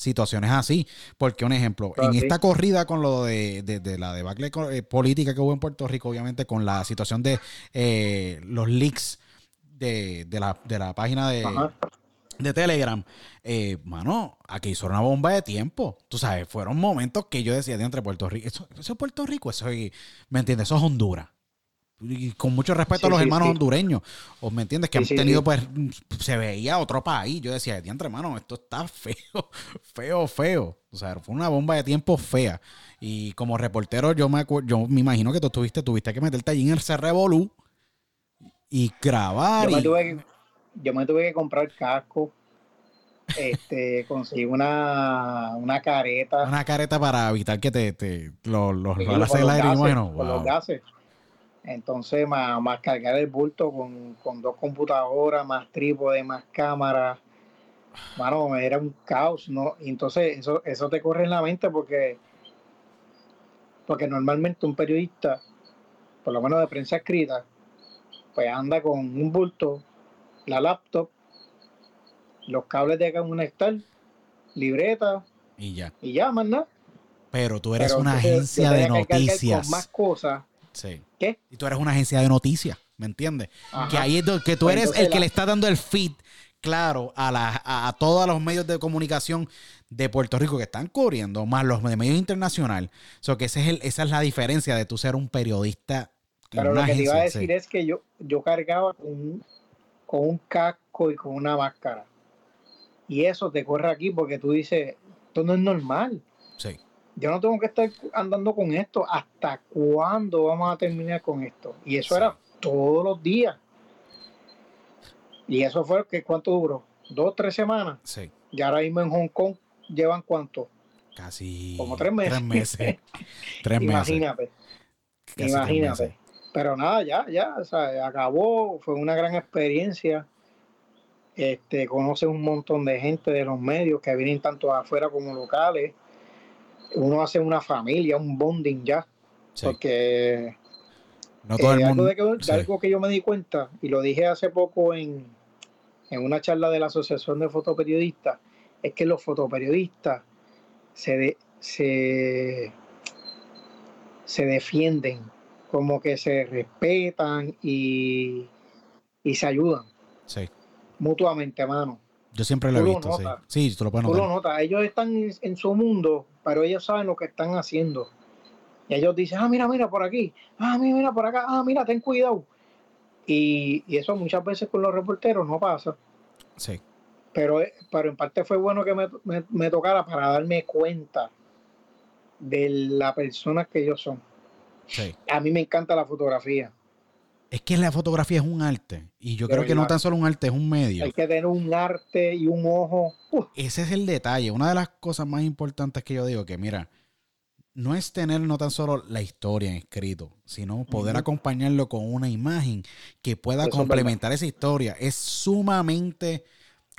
situaciones así. Porque, un ejemplo, Claro, en sí. esta corrida con lo de, de- de la debacle eh, política que hubo en Puerto Rico, obviamente con la situación de eh, los leaks de, de la, de la página de, Ajá. de Telegram, eh, mano, aquí hizo una bomba de tiempo. Tú sabes, fueron momentos que yo decía de entre Puerto Rico. Eso, eso es Puerto Rico, eso es, ¿me entiendes? Eso es Honduras. Y con mucho respeto Sí, a los sí, hermanos sí. hondureños, ¿o me entiendes? Que han tenido, pues, se veía otro país. Yo decía, entre hermano, esto está feo, feo, feo. O sea, fue una bomba de tiempo fea. Y como reportero, yo me yo me imagino que tú tuviste, tuviste que meterte allí en el Revolú y grabar. Yo me, y- tuve que, yo me tuve que comprar casco, este, conseguir una, una careta. Una careta para evitar que te, te los, los los aire, gases, bueno, con los wow. gases. Entonces, más, más cargar el bulto con, con dos computadoras, más trípode, más cámara. Mano, era un caos, ¿no? Y entonces eso, eso te corre en la mente porque, porque normalmente un periodista, por lo menos de prensa escrita, pues anda con un bulto, la laptop, los cables de conectar, libreta Y ya. y ya, más nada. Pero tú eres Pero una agencia de noticias. Con más cosas. Sí. ¿Qué? Y tú eres una agencia de noticias, ¿me entiendes? Ajá. Que ahí es do- que tú Pues eres el que la- le está dando el feed, claro, a, la, a, a todos los medios de comunicación de Puerto Rico que están cubriendo, más los de medios internacional. So que ese es el, esa es la diferencia de tú ser un periodista. Pero lo que te iba a decir sí. es que yo, yo cargaba con un, con un casco y con una máscara. Y eso te corre aquí porque tú dices, esto no es normal. Sí. Yo no tengo que estar andando con esto. ¿Hasta cuándo vamos a terminar con esto? Y eso Sí. era todos los días. Y eso fue que cuánto duró? Dos, tres semanas. Sí. Y ahora mismo en Hong Kong llevan cuánto? Casi. Como tres meses. Tres meses. tres meses. Imagínate. Tres Imagínate. meses. Pero nada, ya, ya, o sea, acabó, fue una gran experiencia. Este, conoces un montón de gente de los medios que vienen tanto afuera como locales. Uno hace una familia, un bonding ya, Sí. porque No todo eh, el algo, mundo. de que- de sí. algo que yo me di cuenta, y lo dije hace poco en, en una charla de la Asociación de Fotoperiodistas, es que los fotoperiodistas se, de- se, se defienden, como que se respetan y, y se ayudan Sí. mutuamente, mano. Yo siempre lo he lo visto, sí. Sí, tú lo puedes Tú lo notar. notas, ellos están en, en su mundo, pero ellos saben lo que están haciendo. Y ellos dicen, ah, mira, mira por aquí, ah, mira, mira por acá, ah, mira, ten cuidado. Y, y eso muchas veces con los reporteros no pasa. Sí. Pero, pero en parte fue bueno que me, me- me tocara para darme cuenta de la persona que ellos son. Sí. A mí me encanta la fotografía. Es que la fotografía es un arte. Y yo creo que no tan solo un arte, es un medio. Hay que tener un arte y un ojo. Ese es el detalle. Una de las cosas más importantes que yo digo, que mira, no es tener no tan solo la historia en escrito, sino poder acompañarlo con una imagen que pueda Eso es complementar esa historia. Es sumamente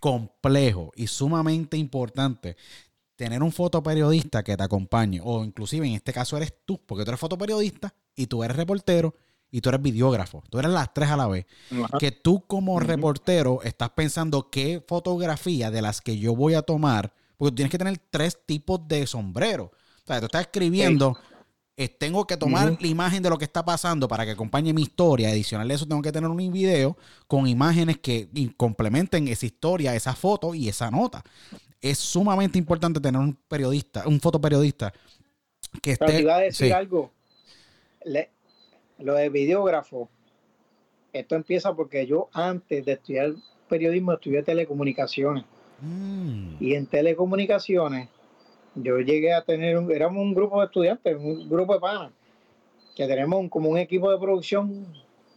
complejo y sumamente importante tener un fotoperiodista que te acompañe, o inclusive en este caso eres tú, porque tú eres fotoperiodista y tú eres reportero y tú eres videógrafo. Tú eres las tres a la vez Ajá. que tú como reportero estás pensando qué fotografía de las que yo voy a tomar, porque tú tienes que tener tres tipos de sombrero. O sea, tú estás escribiendo, eh, tengo que tomar la imagen de lo que está pasando para que acompañe mi historia. Adicional a eso, tengo que tener un video con imágenes que complementen esa historia, esa foto y esa nota. es sumamente importante tener un periodista, un fotoperiodista que Pero te iba a decir sí. algo. Le- lo de videógrafo, esto empieza porque yo antes de estudiar periodismo estudié telecomunicaciones. Mm, Y en telecomunicaciones yo llegué a tener, un, éramos un grupo de estudiantes, un grupo de panas, que tenemos un- como un equipo de producción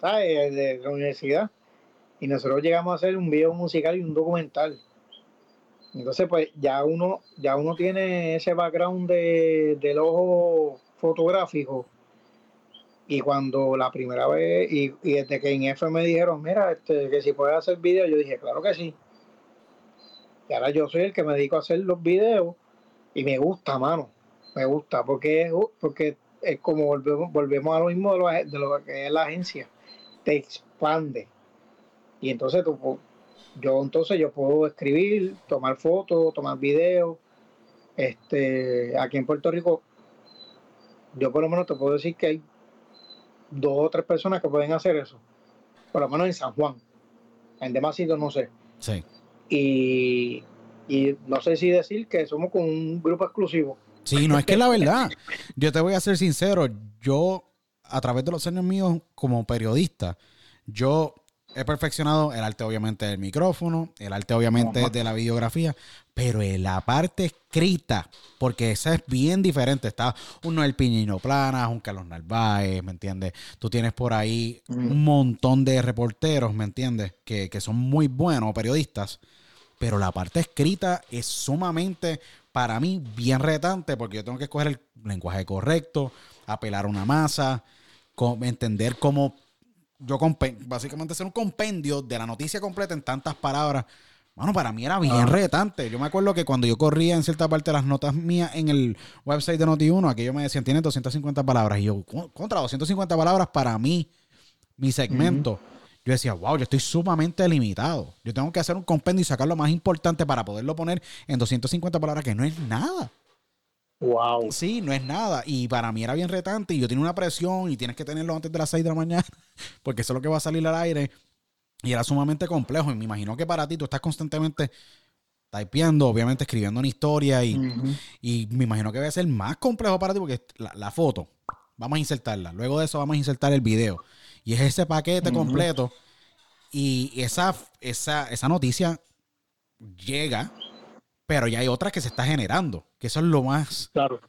¿sabes? de la universidad. Y nosotros llegamos a hacer un video musical y un documental. Entonces, pues ya uno, ya uno tiene ese background de, del ojo fotográfico. Y cuando la primera vez, y, y desde que en F me dijeron, mira, este, que si puedes hacer video, yo dije, claro que sí. Y ahora yo soy el que me dedico a hacer los videos y me gusta, mano. Me gusta, porque es, porque es como volvemos, volvemos a lo mismo de lo, de lo que es la agencia. Te expande. Y entonces tú, yo entonces yo puedo escribir, tomar fotos, tomar videos. Este, aquí en Puerto Rico, yo por lo menos te puedo decir que hay dos o tres personas que pueden hacer eso. Por lo menos en San Juan. En demás sitios no sé sí. y, y no sé si decir que somos con un grupo exclusivo. Sí, no es que la verdad. Yo te voy a ser sincero. Yo, a través de los años míos como periodista, yo he perfeccionado el arte, obviamente, del micrófono, el arte, obviamente, de la videografía, pero en la parte escrita, porque esa es bien diferente. Está un Noel Piñino Planas, un Carlos Narváez, ¿me entiendes? Tú tienes por ahí un montón de reporteros, ¿me entiendes? Que, que son muy buenos periodistas pero la parte escrita es sumamente, para mí, bien retante porque yo tengo que escoger el lenguaje correcto, apelar a una masa, entender cómo yo, básicamente hacer un compendio de la noticia completa en tantas palabras. Bueno, para mí era bien Ah. retante. Yo me acuerdo que cuando yo corría en cierta parte de las notas mías en el website de Noti1, aquello me decían, tiene 250 palabras. Y yo, "Co- contra 250 palabras para mí, mi segmento. Yo decía, wow, yo estoy sumamente limitado. Yo tengo que hacer un compendio y sacar lo más importante para poderlo poner en 250 palabras, que no es nada. Wow. Sí, no es nada. Y para mí era bien retante y yo tenía una presión y tienes que tenerlo antes de las 6 de la mañana, porque eso es lo que va a salir al aire. Y era sumamente complejo. Y me imagino que para ti tú estás constantemente typeando, obviamente escribiendo una historia y, y me imagino que debe ser más complejo para ti porque la, la foto, vamos a insertarla. Luego de eso vamos a insertar el video. Y es ese paquete completo. Y esa, esa, esa noticia llega, pero ya hay otras que se está generando. Que eso es lo más, Claro.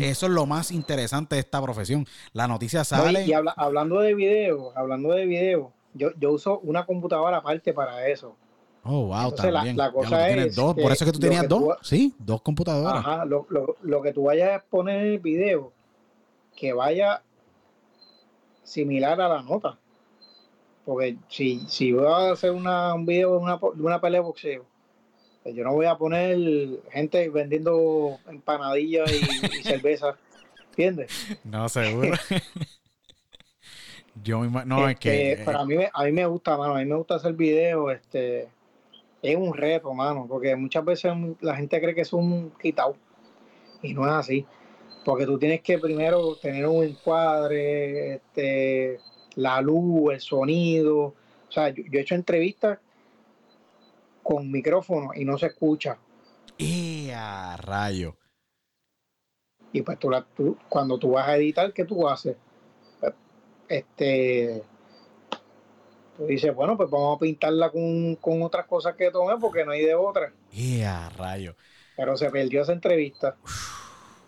Eso es lo más interesante de esta profesión. La noticia No, sale. y habla- hablando de video, hablando de video, yo, yo uso una computadora aparte para eso. Oh, wow, Entonces, también. la cosa es dos. Por eso es que tú tenías que dos. tú- Sí, dos computadoras. Ajá, lo, lo- lo que tú vayas a poner en el video, que vaya similar a la nota. Porque si, si voy a hacer una, un video de una, una pelea de boxeo, pues yo no voy a poner gente vendiendo empanadillas y, y cerveza. ¿Entiendes? No, seguro. Yo No, es Este, que. eh, pero a mí, me- a mí me gusta, mano. A mí me gusta hacer videos. Este, es un reto, mano. Porque muchas veces la gente cree que es un quitado. Y no es así. Porque tú tienes que primero tener un encuadre, este, la luz, el sonido. O sea, yo, yo he hecho entrevistas con micrófono y no se escucha. ¡eh, a rayo! Y pues tú, la- tú- cuando tú vas a editar, ¿qué tú haces? Pues, Este, tú dices, bueno, pues vamos a pintarla con, con otras cosas que tomé porque no hay de otra. ¡eh, a rayo! Pero se perdió esa entrevista.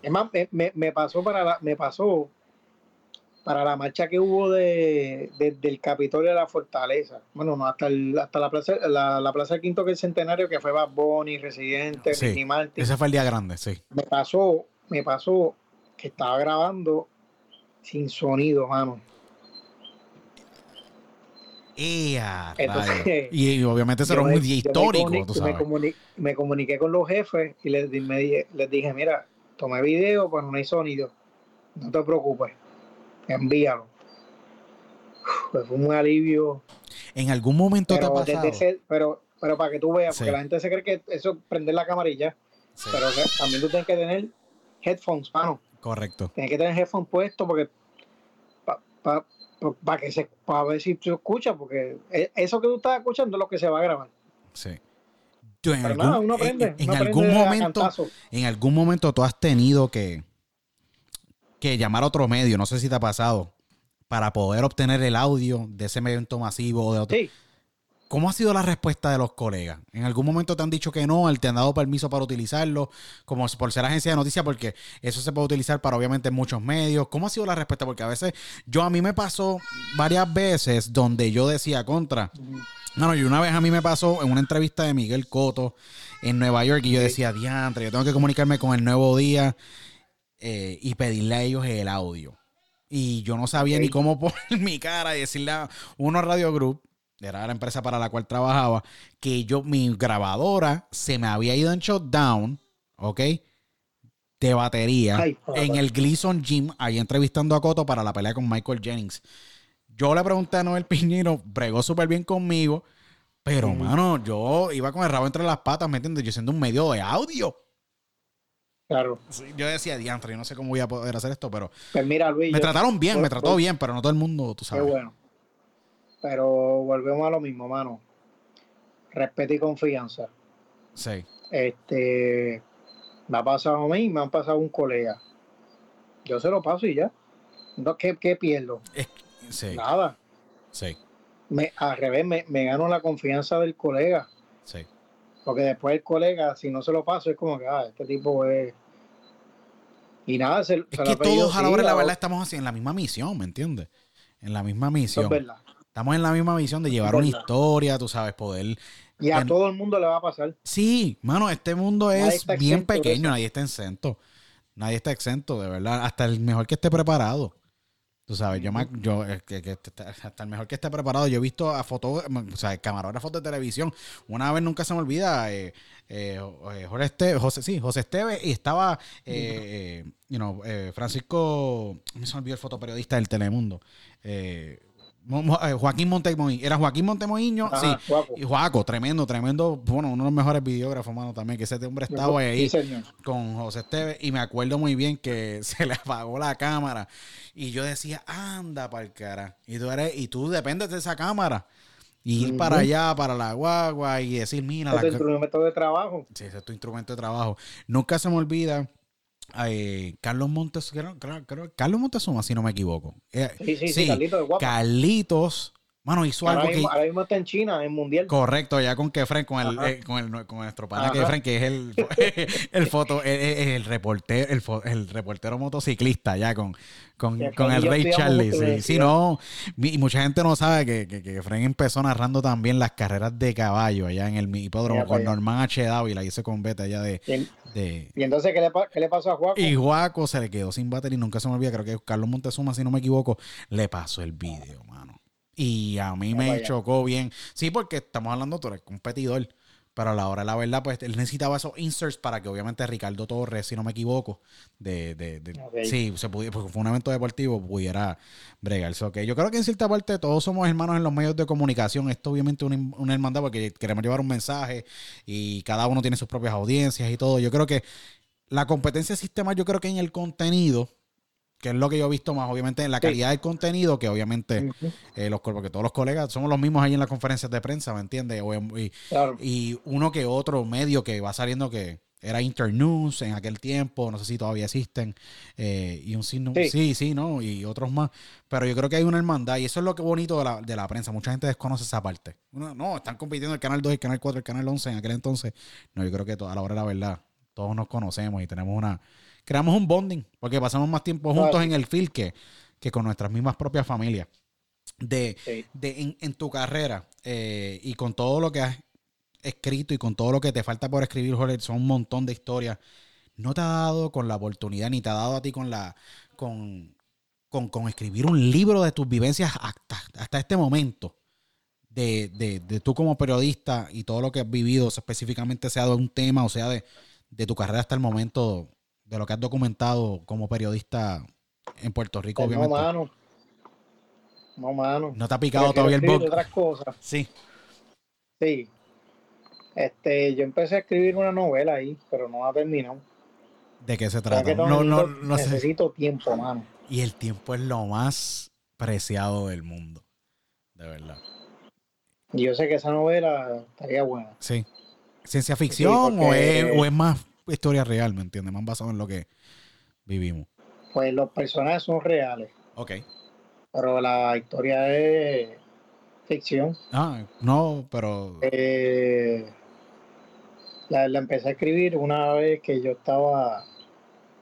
Es más, me, me- pasó para la, me pasó para la marcha que hubo de, de- del Capitolio de la Fortaleza. Bueno, no, hasta, el- hasta la plaza, la, la plaza del Quinto que es el centenario, que fue Bad Bunny, Residente, Sí, Ricky Martin. Ese fue el día grande, sí. me pasó, me pasó que estaba grabando sin sonido, mano. ¡Eh, a Entonces, rayo! Y, obviamente eso era un me- día me histórico, comuni- tú me, sabes. me comuniqué con los jefes y les, me les dije, mira, tomé video, pero no hay sonido. No te preocupes, envíalo. Pues fue un alivio. En algún momento te ha Pero, pasado. desde ese- pero, pero para que tú veas, porque Sí. la gente se cree que eso es prender la camarilla, Sí, pero también tú tienes que tener headphones, mano. correcto. Tienes que tener headphones puestos porque para pa, que se para ver si tú escuchas, porque e- eso que tú estás escuchando es lo que se va a grabar. Sí. Tú en Pero algún, nada, uno en- aprende, en uno algún aprende momento, en algún momento tú has tenido que, que llamar a otro medio, no sé si te ha pasado, para poder obtener el audio de ese evento masivo o de otro. Sí, ¿Cómo ha sido la respuesta de los colegas? ¿En algún momento te han dicho que no? ¿Te han dado permiso para utilizarlo? Como por ser agencia de noticias, porque eso se puede utilizar para obviamente muchos medios. ¿Cómo ha sido la respuesta? Porque a veces, yo a mí me pasó varias veces donde yo decía contra. No, y una vez a mí me pasó en una entrevista de Miguel Coto en Nueva York y yo decía, diantre, yo tengo que comunicarme con el nuevo día eh, y pedirle a ellos el audio. Y yo no sabía ni cómo poner mi cara y decirle a uno Radio Group, era la empresa para la cual trabajaba, que yo, mi grabadora se me había ido en shutdown, ¿ok? De batería Ay, en el Gleason Gym, ahí entrevistando a Coto para la pelea con Michael Jennings. Yo le pregunté a Noel Piñero, bregó súper bien conmigo, pero, Ujú. mano, yo iba con el rabo entre las patas, ¿me entiendes? Yo siendo un medio de audio. claro. Yo decía, diantre, yo no sé cómo voy a poder hacer esto, pero Pues mira, Luis. me trataron bien, me trató bien, pero no todo el mundo, tú Qué sabes. bueno. Pero volvemos a lo mismo, mano. Respeto y confianza. Sí, Este, me ha pasado a mí, me han pasado un colega. Yo se lo paso y ya. No, ¿qué, qué pierdo? sí, Nada. sí, Me, al revés, me, me gano la confianza del colega. sí. Porque después el colega, si no se lo paso, es como que, ah, este tipo es. Y nada, se, Es se lo que todos a la hora la verdad estamos así en la misma misión, ¿me entiendes? En la misma misión. es verdad. Estamos en la misma misión de llevar una historia, tú sabes, poder. Y a En- todo el mundo le va a pasar. Sí, mano, este mundo es bien pequeño, nadie está exento. Nadie está exento, de verdad. Hasta el mejor que esté preparado. Tú sabes, yo, me- yo eh, que- hasta el mejor que esté preparado. Yo he visto a fotos, o sea, camarógrafos de televisión. Una vez nunca se me olvida, eh, eh, eh, Jorge Este- José, sí, José Esteve, y estaba, eh, eh, you know, Francisco, me se me olvidó el fotoperiodista del Telemundo. Eh, Joaquín Montemoíño. Era Joaquín Montemoíño, sí. guapo. Y Joaco, tremendo, tremendo. Bueno, uno de los mejores videógrafos, mano, también. Que ese hombre estaba ahí Sí, con José Esteves y me acuerdo muy bien que se le apagó la cámara y yo decía, anda para el cara. Y tú, eres, y tú dependes de esa cámara. Y ir para allá, para la guagua y decir, mira, la es tu método de trabajo. Sí, ese es tu instrumento de trabajo. Nunca se me olvida eh, Carlos Montes, creo, creo- creo- Carlos Montezuma, si no me equivoco. Eh, Sí, sí, sí, Carlito de guapo. Carlitos, mano, hizo Ahora algo que... mismo, ahora mismo está en China, en Mundial. Correcto, ya con Kefren, con el, eh, con el con nuestro pana. Kefren, que es el, el foto, el, el- reportero, el, el reportero motociclista, ya con, con, con el Rey Charlie. Sí, sí, no. Y mucha gente no sabe que, que, que Kefren empezó narrando también las carreras de caballo allá en el hipódromo con. Norman H. Dávila, hizo con Beta allá de, de, y entonces, ¿qué le, qué le pasó a Juaco? y Juaco se le quedó sin batería, nunca se me olvida, creo que Carlos Montezuma, si no me equivoco, le pasó el vídeo, mano. Y a mí me allá. chocó bien. Sí, porque estamos hablando, tú eres competidor, pero a la hora de la verdad, pues él necesitaba esos inserts para que obviamente Ricardo Torres, si no me equivoco, de, de, de- Ok. sí, se pudiera, porque fue un evento deportivo, pudiera bregar. So, que yo creo que en cierta parte todos somos hermanos en los medios de comunicación. Esto obviamente es una, una hermandad porque queremos llevar un mensaje y cada uno tiene sus propias audiencias y todo. Yo creo que la competencia de sistemas, yo creo que en el contenido, que es lo que yo he visto más, obviamente en la Sí. calidad del contenido, que obviamente Ujú, eh, los, porque todos los colegas somos los mismos ahí en las conferencias de prensa, ¿me entiendes? Y, Claro. y uno que otro medio que va saliendo que era Internews en aquel tiempo, no sé si todavía existen, eh, y un signo, sí. Sí. sí, ¿no? Y otros más. Pero yo creo que hay una hermandad y eso es lo que bonito de la, de la prensa. Mucha gente desconoce esa parte. Uno, no, están compitiendo el canal 2, el canal 4, el canal 11 en aquel entonces. No, yo creo que a la hora de la verdad, todos nos conocemos y tenemos una. Creamos un bonding, porque pasamos más tiempo juntos Claro. en el field que, que con nuestras mismas propias familias. De, Sí. de en, en tu carrera eh, y con todo lo que has escrito y con todo lo que te falta por escribir, Jorge, son un montón de historias. No te ha dado con la oportunidad, ni te ha dado a ti con la con, con, con escribir un libro de tus vivencias hasta, hasta este momento. De, de, de tú como periodista y todo lo que has vivido, específicamente sea de un tema o sea de, de tu carrera hasta el momento, de lo que has documentado como periodista en Puerto Rico, Pues no, obviamente. mano. No, mano. No te ha picado todavía el bug. otras cosas. Sí. Sí. Este, yo empecé a escribir una novela ahí, pero no la terminado. ¿De qué se trata? que No, no, necesito, no sé. necesito tiempo, mano. Y el tiempo es lo más preciado del mundo. De verdad. Y yo sé que esa novela estaría buena. Sí. ¿Ciencia ficción o, porque- es, o es más historia real, ¿me entiendes? Más basado en lo que vivimos. Pues los personajes son reales, Ok. pero la historia es ficción. Ah, no, pero... Eh, la, la empecé a escribir una vez que yo estaba.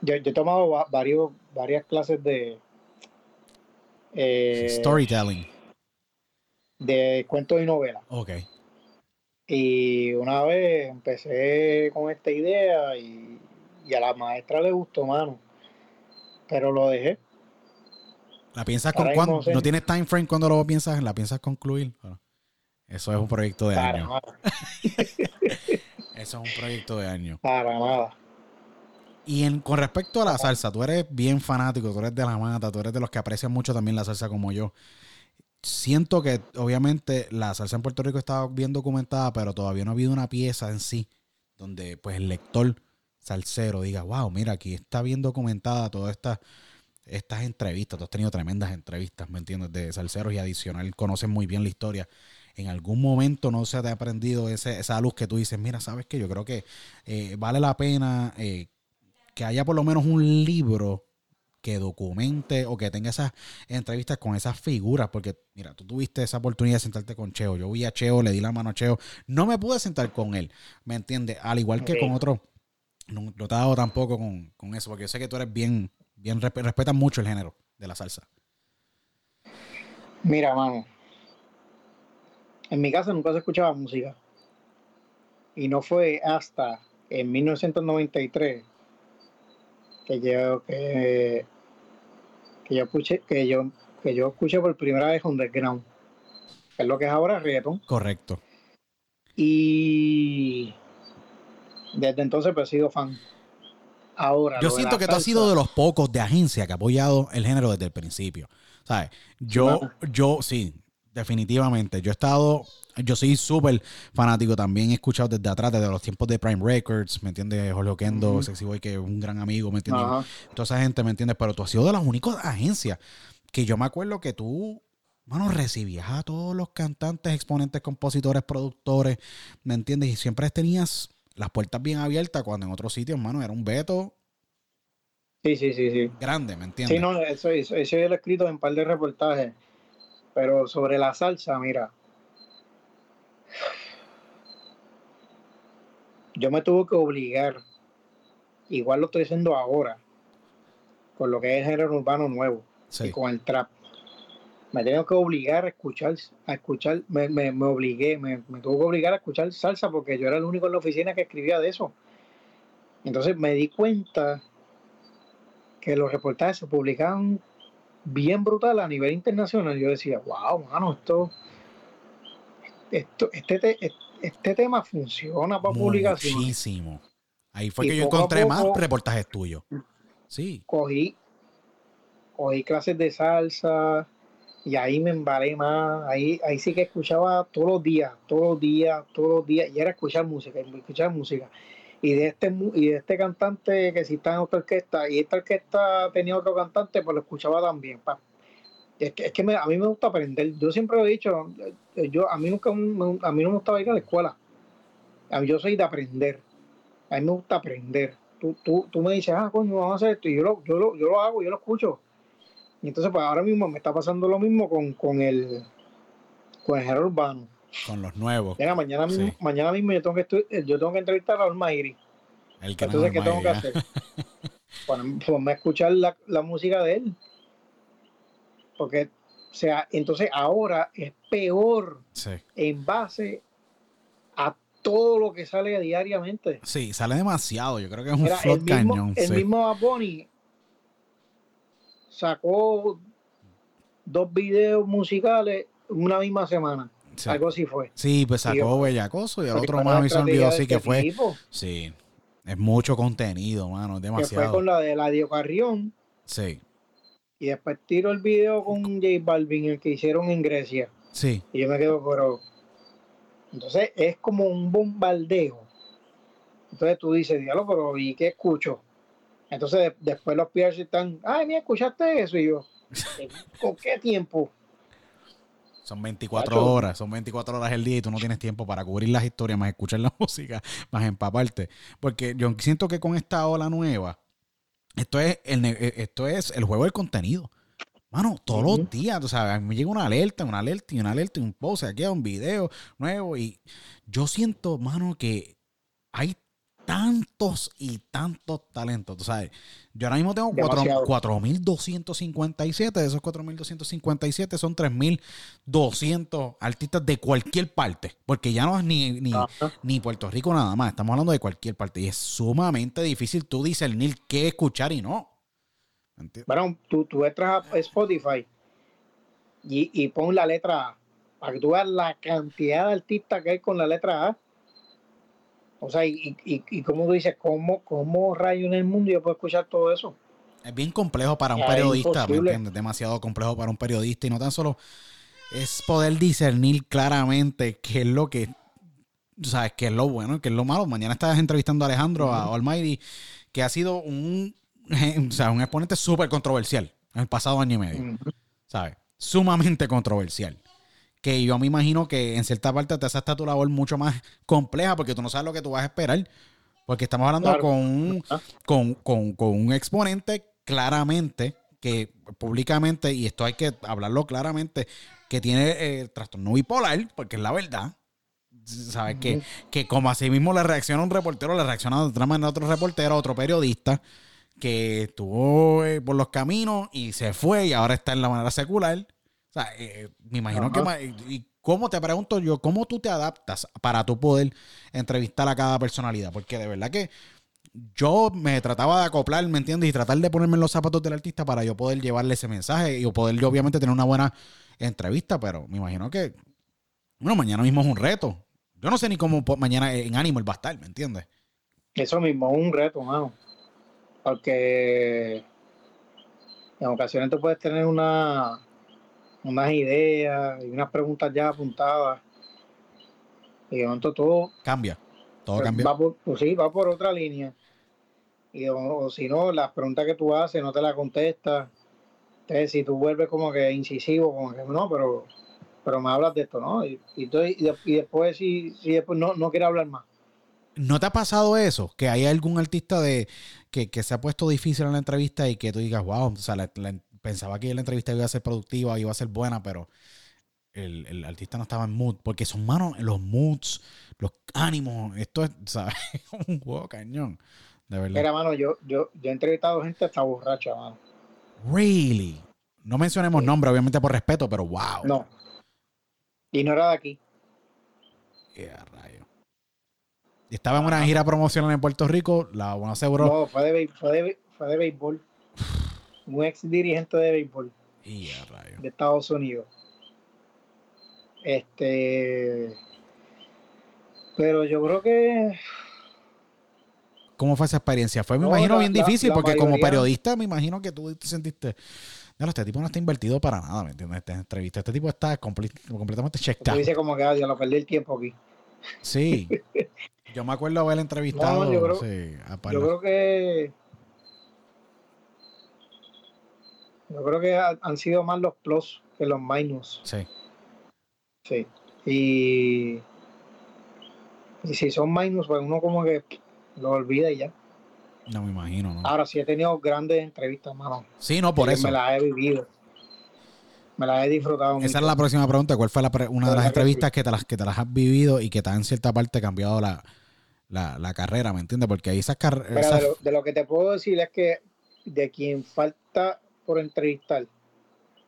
Yo, yo he tomado va- varios, varias clases de. eh, storytelling. de cuentos y novelas. Ok. Y una vez empecé con esta idea y, y a la maestra le gustó, mano. Pero lo dejé. ¿La piensas con Ahora cuándo? no sé. ¿No tienes time frame cuando lo piensas? ¿La piensas concluir? Bueno, Eso es un proyecto de Para año. nada. Eso es un proyecto de año. Para nada. Y en, con respecto a la salsa, tú eres bien fanático, tú eres de la mata, tú eres de los que aprecian mucho también la salsa como yo. Siento que obviamente la salsa en Puerto Rico está bien documentada, pero todavía no ha habido una pieza en sí donde pues el lector salsero diga, wow, mira, aquí está bien documentada todas estas estas entrevistas. Tú has tenido tremendas entrevistas, ¿me entiendes? De salseros y adicional, conocen muy bien la historia. En algún momento no se te ha aprendido ese- esa luz que tú dices, mira, ¿sabes qué? Yo creo que eh, vale la pena eh, que haya por lo menos un libro que documente o que tenga esas entrevistas con esas figuras, porque mira, tú tuviste esa oportunidad de sentarte con Cheo, yo vi a Cheo, le di la mano a Cheo, no me pude sentar con él, ¿me entiendes? Al igual que con otros, no, no te ha dado tampoco con, con eso, porque yo sé que tú eres bien, bien, resp- respetas mucho el género de la salsa. Mira, mano. En mi casa nunca se escuchaba música. Y no fue hasta en 1993 que yo que, que yo escuché que yo que yo escuché por primera vez underground, que es lo que es ahora reggaeton. Correcto. Y desde entonces pues he sido fan. Ahora. Yo siento que tú has salsa, sido de los pocos de agencia que ha apoyado el género desde el principio. ¿Sabes? Yo, yo, sí, definitivamente. Yo he estado, yo soy súper fanático también. He escuchado desde atrás, desde los tiempos de Prime Records, ¿me entiendes? Jorge Oquendo. Sexy Boy, que es un gran amigo, ¿me entiendes? Toda esa gente, ¿me entiendes? Pero tú has sido de las únicas agencias que yo me acuerdo que tú, bueno, recibías a todos los cantantes, exponentes, compositores, productores, ¿me entiendes? Y siempre tenías las puertas bien abiertas cuando en otros sitios, hermano, era un veto Sí, sí, sí, sí. grande, ¿me entiendes? Sí, no, eso, eso, eso yo lo he escrito en un par de reportajes. Pero sobre la salsa, mira. Yo me tuve que obligar, igual lo estoy haciendo ahora, con lo que es el género urbano nuevo y con el trap. Me tengo que obligar a escuchar, a escuchar, me, me, me obligué, me, me tuve que obligar a escuchar salsa porque yo era el único en la oficina que escribía de eso. Entonces me di cuenta que los reportajes se publicaban bien brutal a nivel internacional. Yo decía, wow, mano, esto, esto este, te- este tema funciona para publicación. muchísimo. Ahí fue Y que yo poco encontré más reportajes tuyos. Sí, Cogí, cogí clases de salsa y ahí me embalé más. Ahí, ahí sí que escuchaba todos los días, todos los días, todos los días. Y era escuchar música, escuchar música. Y de este y de este cantante que si está en otra orquesta y esta orquesta tenía otro cantante, pues lo escuchaba también. pa. Es que, es que a mí me gusta aprender. Yo siempre lo he dicho, eh, yo a mí nunca a mí no me gustaba ir a la escuela. A mí yo soy de aprender. A mí me gusta aprender. Tú, tú, tú me dices, ah, coño, vamos a hacer esto, y yo lo, yo lo, yo lo hago, yo lo escucho. Y entonces, pues ahora mismo me está pasando lo mismo con, con el con el género urbano. Con los nuevos. Mira, mañana mismo, Sí. mañana mismo yo tengo que yo tengo que entrevistar a Almairi. El que Entonces, es ¿qué tengo que hacer? Ponerme a escuchar la, la música de él. Porque, o sea, entonces ahora es peor Sí. en base a todo lo que sale diariamente. Sí, sale demasiado. Yo creo que es un flot el mismo, cañón. el sí. mismo Bad Bunny sacó dos videos musicales una misma semana. Sí. Algo así fue. Sí, pues Sí, sacó Bellacoso y el otro la me se olvidó así de que este fue. tipo, Sí. Es mucho contenido, mano. Es que fue demasiado. con la de Ladio Carrión. Sí. Y después tiro el video con J Balvin, el que hicieron en Grecia. Sí. Y yo me quedo, pero. Entonces es como un bombardeo. Entonces tú dices, diablo, pero ¿y qué escucho? Entonces de- después los PR están, ay, mira, escuchaste eso. Y yo, ¿con qué tiempo? Son 24 horas, son 24 horas el día y tú no tienes tiempo para cubrir las historias, más escuchar la música, más empaparte. Porque yo siento que con esta ola nueva, esto es el, eh, esto es el juego del contenido. Mano, todos los días, tú sabes, a mí me llega una alerta, una alerta y una alerta y un post, aquí un video nuevo y yo siento, mano, que hay tantos y tantos talentos. Tú sabes, yo ahora mismo tengo 4.257. De esos 4.257 son 3.200 artistas de cualquier parte. Porque ya no es ni, ni, Puerto Rico nada más. Estamos hablando de cualquier parte. Y es sumamente difícil tú discernir qué escuchar y no. Bueno, tú, tú entras a Spotify y, y pon la letra A. Para que tú veas la cantidad de artistas que hay con la letra A o sea, y, y, y como tú dices, ¿cómo, ¿cómo rayo en el mundo yo puedo escuchar todo eso? Es bien complejo para un periodista, ¿me entiendes? Demasiado complejo para un periodista y no tan solo es poder discernir claramente qué es lo que, sabes, qué es lo bueno, qué es lo malo. Mañana estás entrevistando a Alejandro, a Almighty, que ha sido un, o sea, un exponente súper controversial en el pasado año y medio, ¿sabes? Sumamente controversial que yo me imagino que en cierta parte te hace tu labor mucho más compleja porque tú no sabes lo que tú vas a esperar. Porque estamos hablando con, un, con, un exponente claramente que públicamente, y esto hay que hablarlo claramente, que tiene eh, trastorno bipolar, porque es la verdad. ¿Sabes? que, que como así mismo le reacciona un reportero, le reacciona de otra manera otro reportero, otro periodista, que estuvo eh, por los caminos y se fue y ahora está en la manera secular. O sea, eh, me imagino que... ¿Y cómo te pregunto yo? ¿Cómo tú te adaptas para tu poder entrevistar a cada personalidad? Porque de verdad que yo me trataba de acoplar, ¿me entiendes? Y tratar de ponerme en los zapatos del artista para yo poder llevarle ese mensaje y poder yo obviamente tener una buena entrevista, pero me imagino que, bueno, mañana mismo es un reto. Yo no sé ni cómo mañana en Animal va a estar, ¿me entiendes? Eso mismo, es un reto, mano. Porque en ocasiones tú puedes tener una, unas ideas y unas preguntas ya apuntadas. Y de momento todo cambia. Todo pues, cambia. Va por, pues sí, va por otra línea. Y o, si no, las preguntas que tú haces no te las contestas. Entonces, si tú vuelves como que incisivo, como que no, pero, pero me hablas de esto, ¿no? Y, y, después, si, si después no, no quiere hablar más. ¿No te ha pasado eso? Que hay algún artista de que, que, se ha puesto difícil en la entrevista y que tú digas, wow, o sea, la, pensaba que la entrevista iba a ser productiva, iba a ser buena, pero el, artista no estaba en mood, porque son manos, los moods, los ánimos, esto es, ¿sabes? un juego cañón, de verdad. Mira, mano, yo, yo, yo he entrevistado gente hasta borracha, mano. Really? No mencionemos nombre, obviamente por respeto, pero wow. No. Y no era de aquí. Yeah, rayo. Estaba en una gira promocional en Puerto Rico, la bueno aseguró. No, fue de, fue de, fue de béisbol un ex dirigente de béisbol de Estados Unidos. Este, pero yo creo que. ¿Cómo fue esa experiencia? Fue, me imagino, bien difícil, porque como periodista, me imagino que tú te sentiste. No, este tipo no está invertido para nada, ¿me entiendes? Esta entrevista. Este tipo está completamente checkado. dice como que ah, lo perdí el tiempo aquí. Sí. yo me acuerdo haber entrevistado. yo, creo, sí, yo creo que Yo creo que han sido más los plus que los minus. Sí. Sí. Y, y si son minus, pues uno como que lo olvida y ya. No me imagino, ¿no? Ahora sí he tenido grandes entrevistas, mano. Sí, no, por eso. Me las he vivido. Me las he disfrutado. Esa es la próxima pregunta. ¿Cuál fue una de las entrevistas que te las, que te las has vivido y que te han en cierta parte cambiado la, la, carrera, ¿me entiendes? Porque ahí esas carreras. De, de, lo que te puedo decir es que de quien falta por entrevistar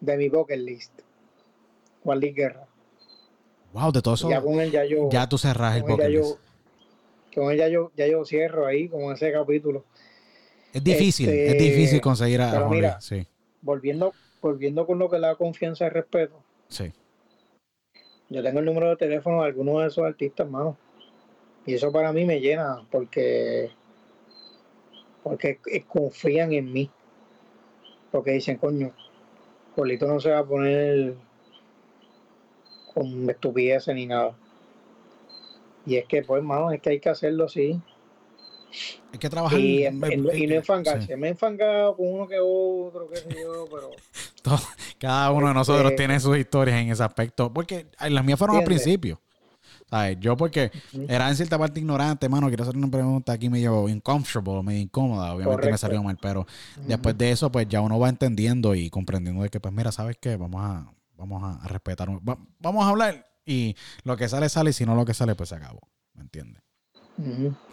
de mi bucket list. Juan Luis Guerra. Wow, de todo eso. Ya con él ya yo. Ya tú cerras el bucket list. con él ya yo, ya yo cierro ahí con ese capítulo. Es difícil, es este, difícil conseguir a, Juan mira, sí. Volviendo, volviendo con lo que la confianza y respeto. Sí. Yo tengo el número de teléfono de algunos de esos artistas, hermano. Y eso para mí me llena porque porque confían en mí porque dicen, coño, Polito no se va a poner con estupideces ni nada. Y es que, pues, mano, es que hay que hacerlo así. Hay que trabajar. Y, no enfangarse. Me he enfangado con uno que otro, qué sé yo, pero. Cada uno de nosotros tiene sus historias en ese aspecto. Porque las mías fueron al principio. ¿Sabes? Yo porque era en cierta parte ignorante, mano, quiero hacer una pregunta aquí medio uncomfortable, medio incómoda, obviamente me salió mal, pero después de eso, pues ya uno va entendiendo y comprendiendo de que, pues mira, ¿sabes qué? Vamos a, vamos a, respetar, vamos a hablar y lo que sale, sale y si no lo que sale, pues se acabó, ¿me entiendes?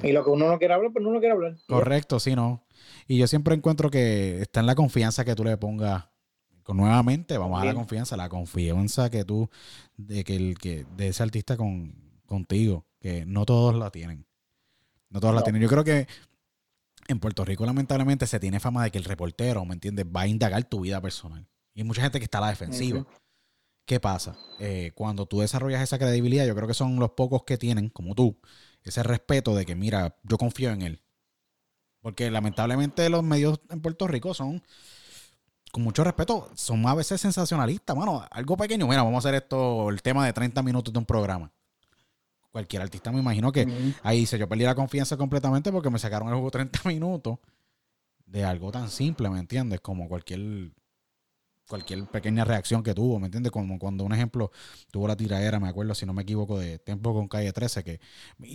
Y lo que uno no quiere hablar, pues no lo quiere hablar. Correcto, sí, no. Y yo siempre encuentro que está en la confianza que tú le pongas nuevamente vamos a la confianza, la confianza que tú, de que el que, de ese artista con, contigo, que no todos la tienen. No todos la tienen. Yo creo que en Puerto Rico, lamentablemente, se tiene fama de que el reportero, ¿me entiendes?, va a indagar tu vida personal. Y hay mucha gente que está a la defensiva. ¿Qué pasa? Eh, cuando tú desarrollas esa credibilidad, yo creo que son los pocos que tienen, como tú, ese respeto de que, mira, yo confío en él. Porque lamentablemente los medios en Puerto Rico son, con mucho respeto, son a veces sensacionalistas, mano. Algo pequeño, mira, vamos a hacer esto, el tema de 30 minutos de un programa cualquier artista me imagino que ahí dice, yo perdí la confianza completamente porque me sacaron el juego 30 minutos de algo tan simple, ¿me entiendes? Como cualquier cualquier pequeña reacción que tuvo, ¿me entiendes? Como cuando un ejemplo tuvo la tiradera, me acuerdo, si no me equivoco, de Tiempo con Calle 13, que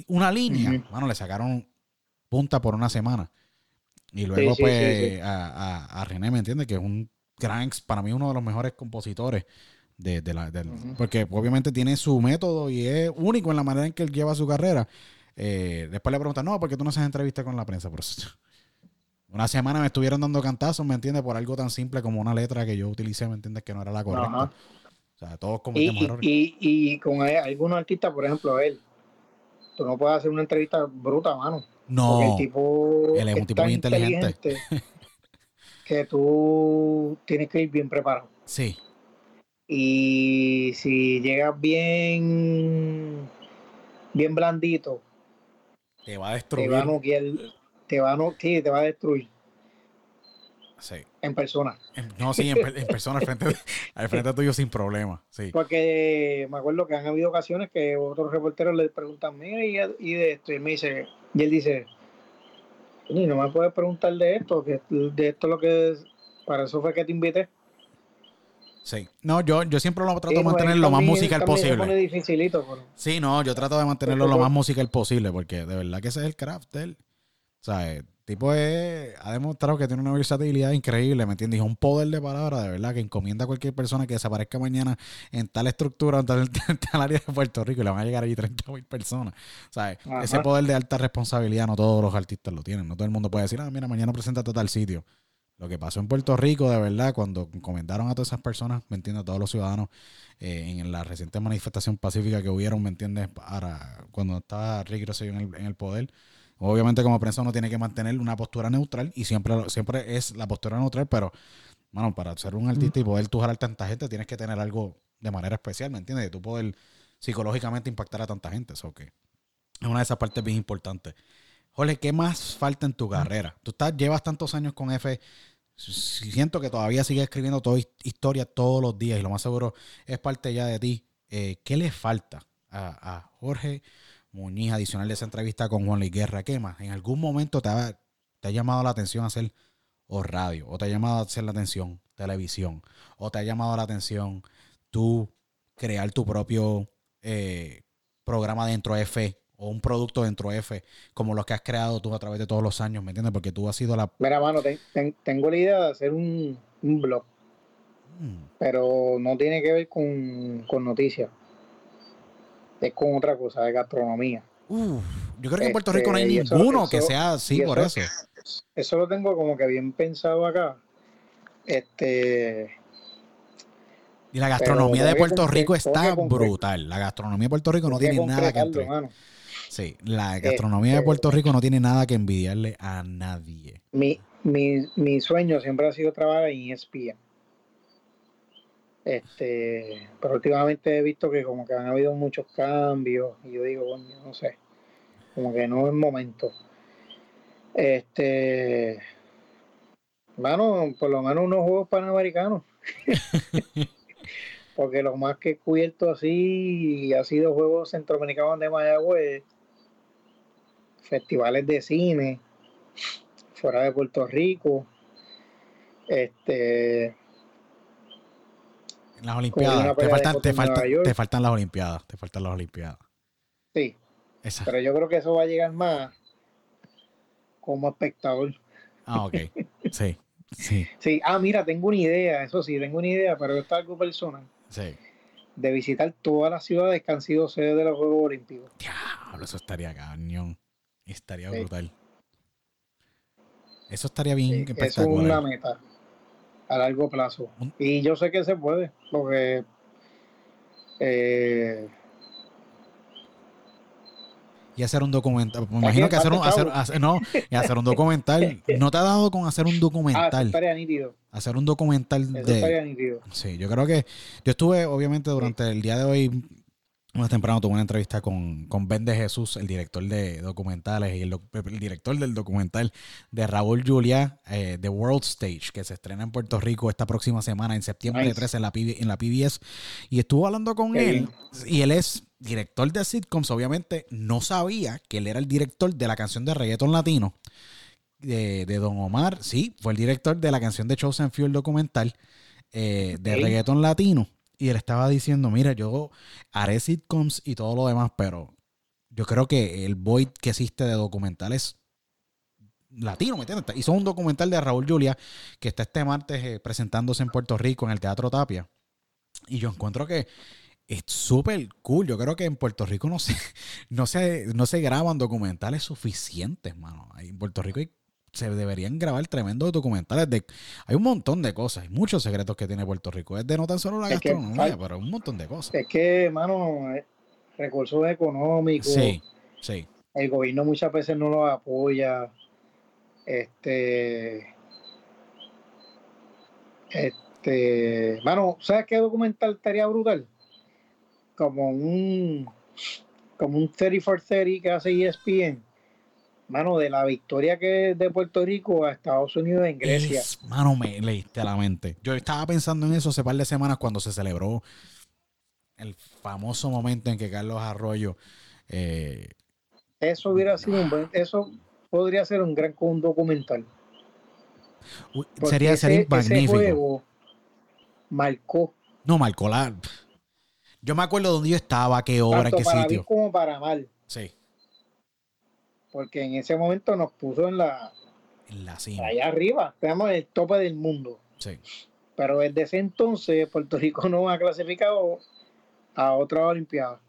una línea, bueno, le sacaron punta por una semana. Y luego, pues, A, a, René, ¿me entiendes? Que es un gran, para mí, uno de los mejores compositores de, la, Porque obviamente tiene su método y es único en la manera en que él lleva su carrera. Eh, después le preguntan, no, porque tú no haces entrevista con la prensa. Por una semana me estuvieron dando cantazos, ¿me entiendes? Por algo tan simple como una letra que yo utilicé, ¿me entiendes? Que no era la correcta. O sea, todos cometemos y, errores. Y, y, con algunos artistas, por ejemplo, él, tú no puedes hacer una entrevista bruta, mano. No. el tipo él es un tipo muy inteligente. que tú tienes que ir bien preparado. Sí. Y si llegas bien, bien blandito, te va a destruir. Te va a te va a, te va a destruir. Sí. En persona. No, sí, en, persona, al frente, al frente tuyo sin problema. Sí. Porque me acuerdo que han habido ocasiones que otros reporteros le preguntan, mira, y, de esto, y me dice, y él dice, y no me puedes preguntar de esto, que de esto lo que para eso fue que te invité. Sí. No, yo, yo siempre lo trato de mantener lo más musical posible. Sí, no, yo trato de mantenerlo lo más musical posible porque de verdad que ese es el craft él. O sea, el tipo es, ha demostrado que tiene una versatilidad increíble, ¿me entiendes? Y un poder de palabra, de verdad, que encomienda a cualquier persona que desaparezca mañana en tal estructura, en tal, área de Puerto Rico y le van a llegar allí 30 mil personas. O sea, ese poder de alta responsabilidad no todos los artistas lo tienen. No todo el mundo puede decir, ah, mira, mañana presenta tal sitio. Lo que pasó en Puerto Rico, de verdad, cuando comentaron a todas esas personas, ¿me entiendes? A todos los ciudadanos eh, en la reciente manifestación pacífica que hubieron, ¿me entiendes? Para, cuando estaba Ricky Rosselló en el, poder. Obviamente, como prensa, uno tiene que mantener una postura neutral y siempre, siempre es la postura neutral, pero, bueno, para ser un artista y poder tú jalar tanta gente, tienes que tener algo de manera especial, ¿me entiendes? De tú poder psicológicamente impactar a tanta gente. Eso que es una de esas partes bien importantes. Jorge, ¿qué más falta en tu carrera? Tú estás, llevas tantos años con F. Siento que todavía sigues escribiendo toda historia todos los días y lo más seguro es parte ya de ti. Eh, ¿Qué le falta a, Jorge Muñiz adicional de esa entrevista con Juan Luis Guerra? ¿Qué más? ¿En algún momento te ha, te ha llamado la atención hacer o radio? ¿O te ha llamado a hacer la atención televisión? ¿O te ha llamado la atención tú crear tu propio eh, programa dentro de F o un producto dentro de F, como los que has creado tú a través de todos los años, ¿me entiendes? Porque tú has sido la... Mira, mano, tengo la idea de hacer un, blog, mm. pero no tiene que ver con, noticias, es con otra cosa, de gastronomía. yo creo que en Puerto Rico no hay este, ninguno que sea así por eso. Eso lo tengo como que bien pensado acá. Este y la gastronomía de Puerto Rico está brutal. La gastronomía de Puerto Rico no tiene nada que entrar. Sí, la gastronomía de Puerto Rico no tiene nada que envidiarle a nadie. Mi, mi, mi sueño siempre ha sido trabajar en ESPN. Este, pero últimamente he visto que como que han habido muchos cambios y yo digo, no sé, como que no es momento. Este, bueno, por lo menos unos juegos panamericanos. Porque lo más que he cubierto así ha sido juegos centroamericanos de Mayagüez festivales de cine fuera de Puerto Rico. Este Las Olimpiadas. Te faltan, te, faltan, te faltan las Olimpiadas. Te faltan las Olimpiadas. Sí, Esa. pero yo creo que eso va a llegar más como espectador. Ah, ok. Sí, sí, Sí, ah, mira, tengo una idea, eso sí, tengo una idea, pero esto es algo personal, sí. de visitar todas las ciudades que han sido sede de los Juegos Olímpicos. Diablo, eso estaría cañón. Estaría Sí. brutal. Eso estaría bien Sí, eso es espectacular. una meta a largo plazo. Y yo sé que se puede, porque eh, Y hacer un documental. Me imagino que hacer un, hacer, hacer- no, y hacer un documental. ¿No te ha dado con hacer un ah, documental? estaría nítido. Hacer un documental Eso de. estaría nítido. Sí, yo creo que. Yo estuve, obviamente, durante el día de hoy, más temprano, tuve una entrevista con, con Ben de Jesús, el director de documentales y el, director del documental de Raúl Julia, eh, The World Stage, que se estrena en Puerto Rico esta próxima semana, en septiembre Nice. 13, en la, en la PBS. Y estuvo hablando con él. Y él es director de sitcoms. Obviamente, no sabía que él era el director de la canción de reggaeton latino de, de Don Omar. Sí, fue el director de la canción de Chosen Few, el documental eh, de reggaeton latino. Y él estaba diciendo, mira, yo haré sitcoms y todo lo demás, pero yo creo que el void que existe de documentales latino, ¿me entiendes? Hizo un documental de Raúl Julia que está este martes eh, presentándose en Puerto Rico en el Teatro Tapia. Y yo encuentro que es súper cool. Yo creo que en Puerto Rico no se, no se, no se graban documentales suficientes, mano. En Puerto Rico hay- se deberían grabar tremendos documentales. De, hay un montón de cosas, hay muchos secretos que tiene Puerto Rico. Es de no tan solo la Es que gastronomía, fal- pero un montón de cosas. Es que, hermano, eh, recursos económicos, Sí, sí. el gobierno muchas veces no los apoya. Este. Este. Mano, ¿sabes qué documental estaría brutal? Como un. Como un 30 for 30 que hace ESPN. Mano, de la victoria que de Puerto Rico a Estados Unidos en Grecia. Es- mano, me leíste a la mente. Yo estaba pensando en eso hace par de semanas cuando se celebró el famoso momento en que Carlos Arroyo eh, Eso hubiera sido un buen. Eso podría ser un gran un documental. uy, sería, ese, sería ese magnífico. juego marcó No, Marcolar. Yo me acuerdo dónde yo estaba, qué hora, en tanto qué para sitio. bien como para mal. Sí, Porque en ese momento nos puso en la en la cima. allá arriba. Estamos en el tope del mundo. Sí. Pero desde ese entonces Puerto Rico no ha clasificado a otra Olimpiada.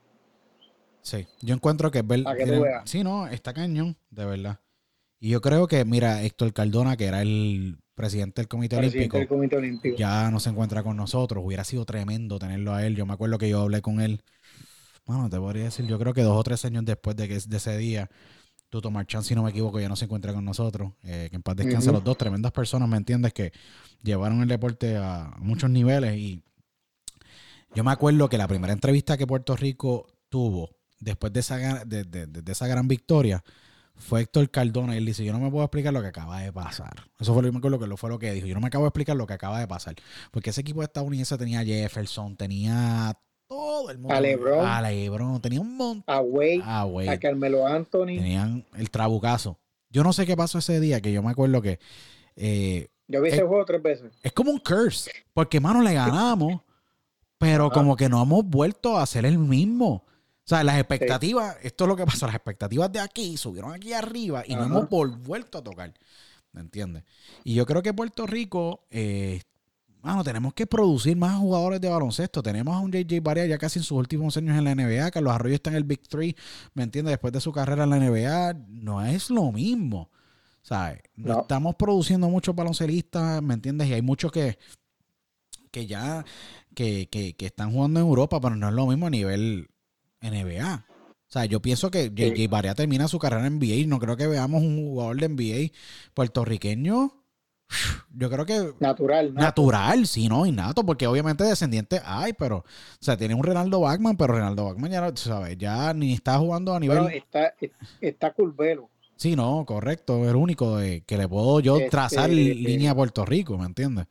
Sí, yo encuentro que es ver- Para que tú tienen- veas. Sí, no, está cañón, de verdad. Y yo creo que, mira, Héctor Cardona, que era el presidente del Comité Presidente Olímpico, del Comité Olímpico. ya no se encuentra con nosotros. Hubiera sido tremendo tenerlo a él. Yo me acuerdo que yo hablé con él. Bueno, te podría decir, yo creo que dos o tres años después de que de ese día, Tuto Marchán, si no me equivoco, ya no se encuentra con nosotros. Eh, que en paz descanse Ujú. los dos, tremendas personas, ¿me entiendes? Que llevaron el deporte a muchos niveles. Y yo me acuerdo que la primera entrevista que Puerto Rico tuvo después de esa, de, de- de- esa gran victoria fue Héctor Cardona y él dice, yo no me puedo explicar lo que acaba de pasar. Eso fue lo, me acuerdo que lo fue lo que dijo. Yo no me acabo de explicar lo que acaba de pasar. Porque ese equipo estadounidense tenía Jefferson, tenía todo el mundo. A LeBron. A LeBron, tenía un montón. A Wade, a Carmelo Anthony. Tenían el trabucazo. Yo no sé qué pasó ese día, que yo me acuerdo que eh, Yo vi ese juego tres veces. es como un curse. Porque, mano, le ganamos, pero como que no hemos vuelto a ser el mismo. O sea, las expectativas, esto es lo que pasa, las expectativas de aquí subieron aquí arriba y no hemos vuelto a tocar. ¿Me entiendes? Y yo creo que Puerto Rico, eh, mano, tenemos que producir más jugadores de baloncesto. Tenemos a un JJ Barea ya casi en sus últimos años en la NBA. Carlos Arroyo está en el Big Three, ¿me entiendes? Después de su carrera en la NBA, no es lo mismo. ¿Sabes? No, estamos produciendo muchos baloncelistas, ¿me entiendes? Y hay muchos que, que ya que, que, que están jugando en Europa, pero no es lo mismo a nivel NBA. O sea, yo pienso que JJ. Barea termina su carrera en NBA y no creo que veamos un jugador de NBA puertorriqueño. Yo creo que Natural, ¿no? natural, sí, no, innato, porque obviamente descendiente hay, pero, o sea, tiene un Renaldo Bachman, pero Renaldo Bachman ya, no- ¿sabes? ya ni está jugando a nivel. Está, está Curvelo. Sí, no, correcto, es el único de, que le puedo yo Este, trazar eh, línea a Puerto Rico, ¿me entiendes?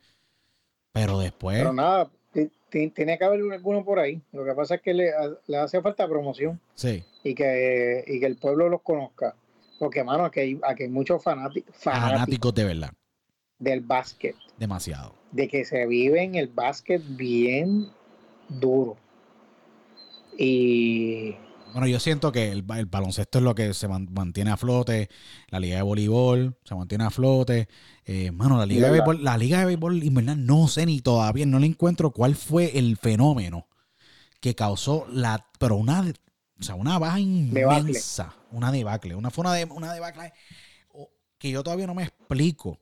Pero después, Pero nada, ti- ti- tiene que haber alguno por ahí. Lo que pasa es que le, le hace falta promoción sí, y que, y que el pueblo los conozca. Porque, mano, aquí hay, aquí hay muchos fanáticos fanáticos de verdad, del básquet. demasiado. De que se vive en el básquet bien duro. Y bueno, yo siento que el, baloncesto es lo que se mantiene a flote, la liga de voleibol se mantiene a flote. Eh, mano, la liga, de béisbol, la liga de béisbol invernal no sé ni todavía, no le encuentro cuál fue el fenómeno que causó la, pero una, o sea, una baja inmensa, una debacle, una fue una, de, una debacle que yo todavía no me explico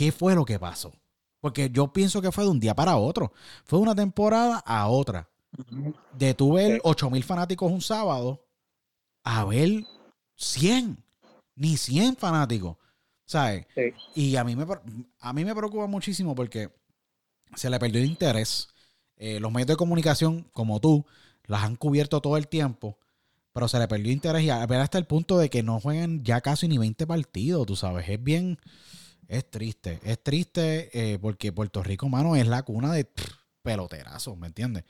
qué fue lo que pasó. Porque yo pienso que fue de un día para otro. Fue de una temporada a otra. De tu ver 8 mil fanáticos un sábado a ver 100, ni 100 fanáticos, ¿sabes? Y a mí, me, a mí me preocupa muchísimo porque se le perdió el interés. Eh, los medios de comunicación, como tú, las han cubierto todo el tiempo, pero se le perdió interés y a ver hasta el punto de que no juegan ya casi ni 20 partidos, tú sabes. Es bien, es triste, es triste eh, porque Puerto Rico, mano, es la cuna de peloterazos, ¿me entiendes?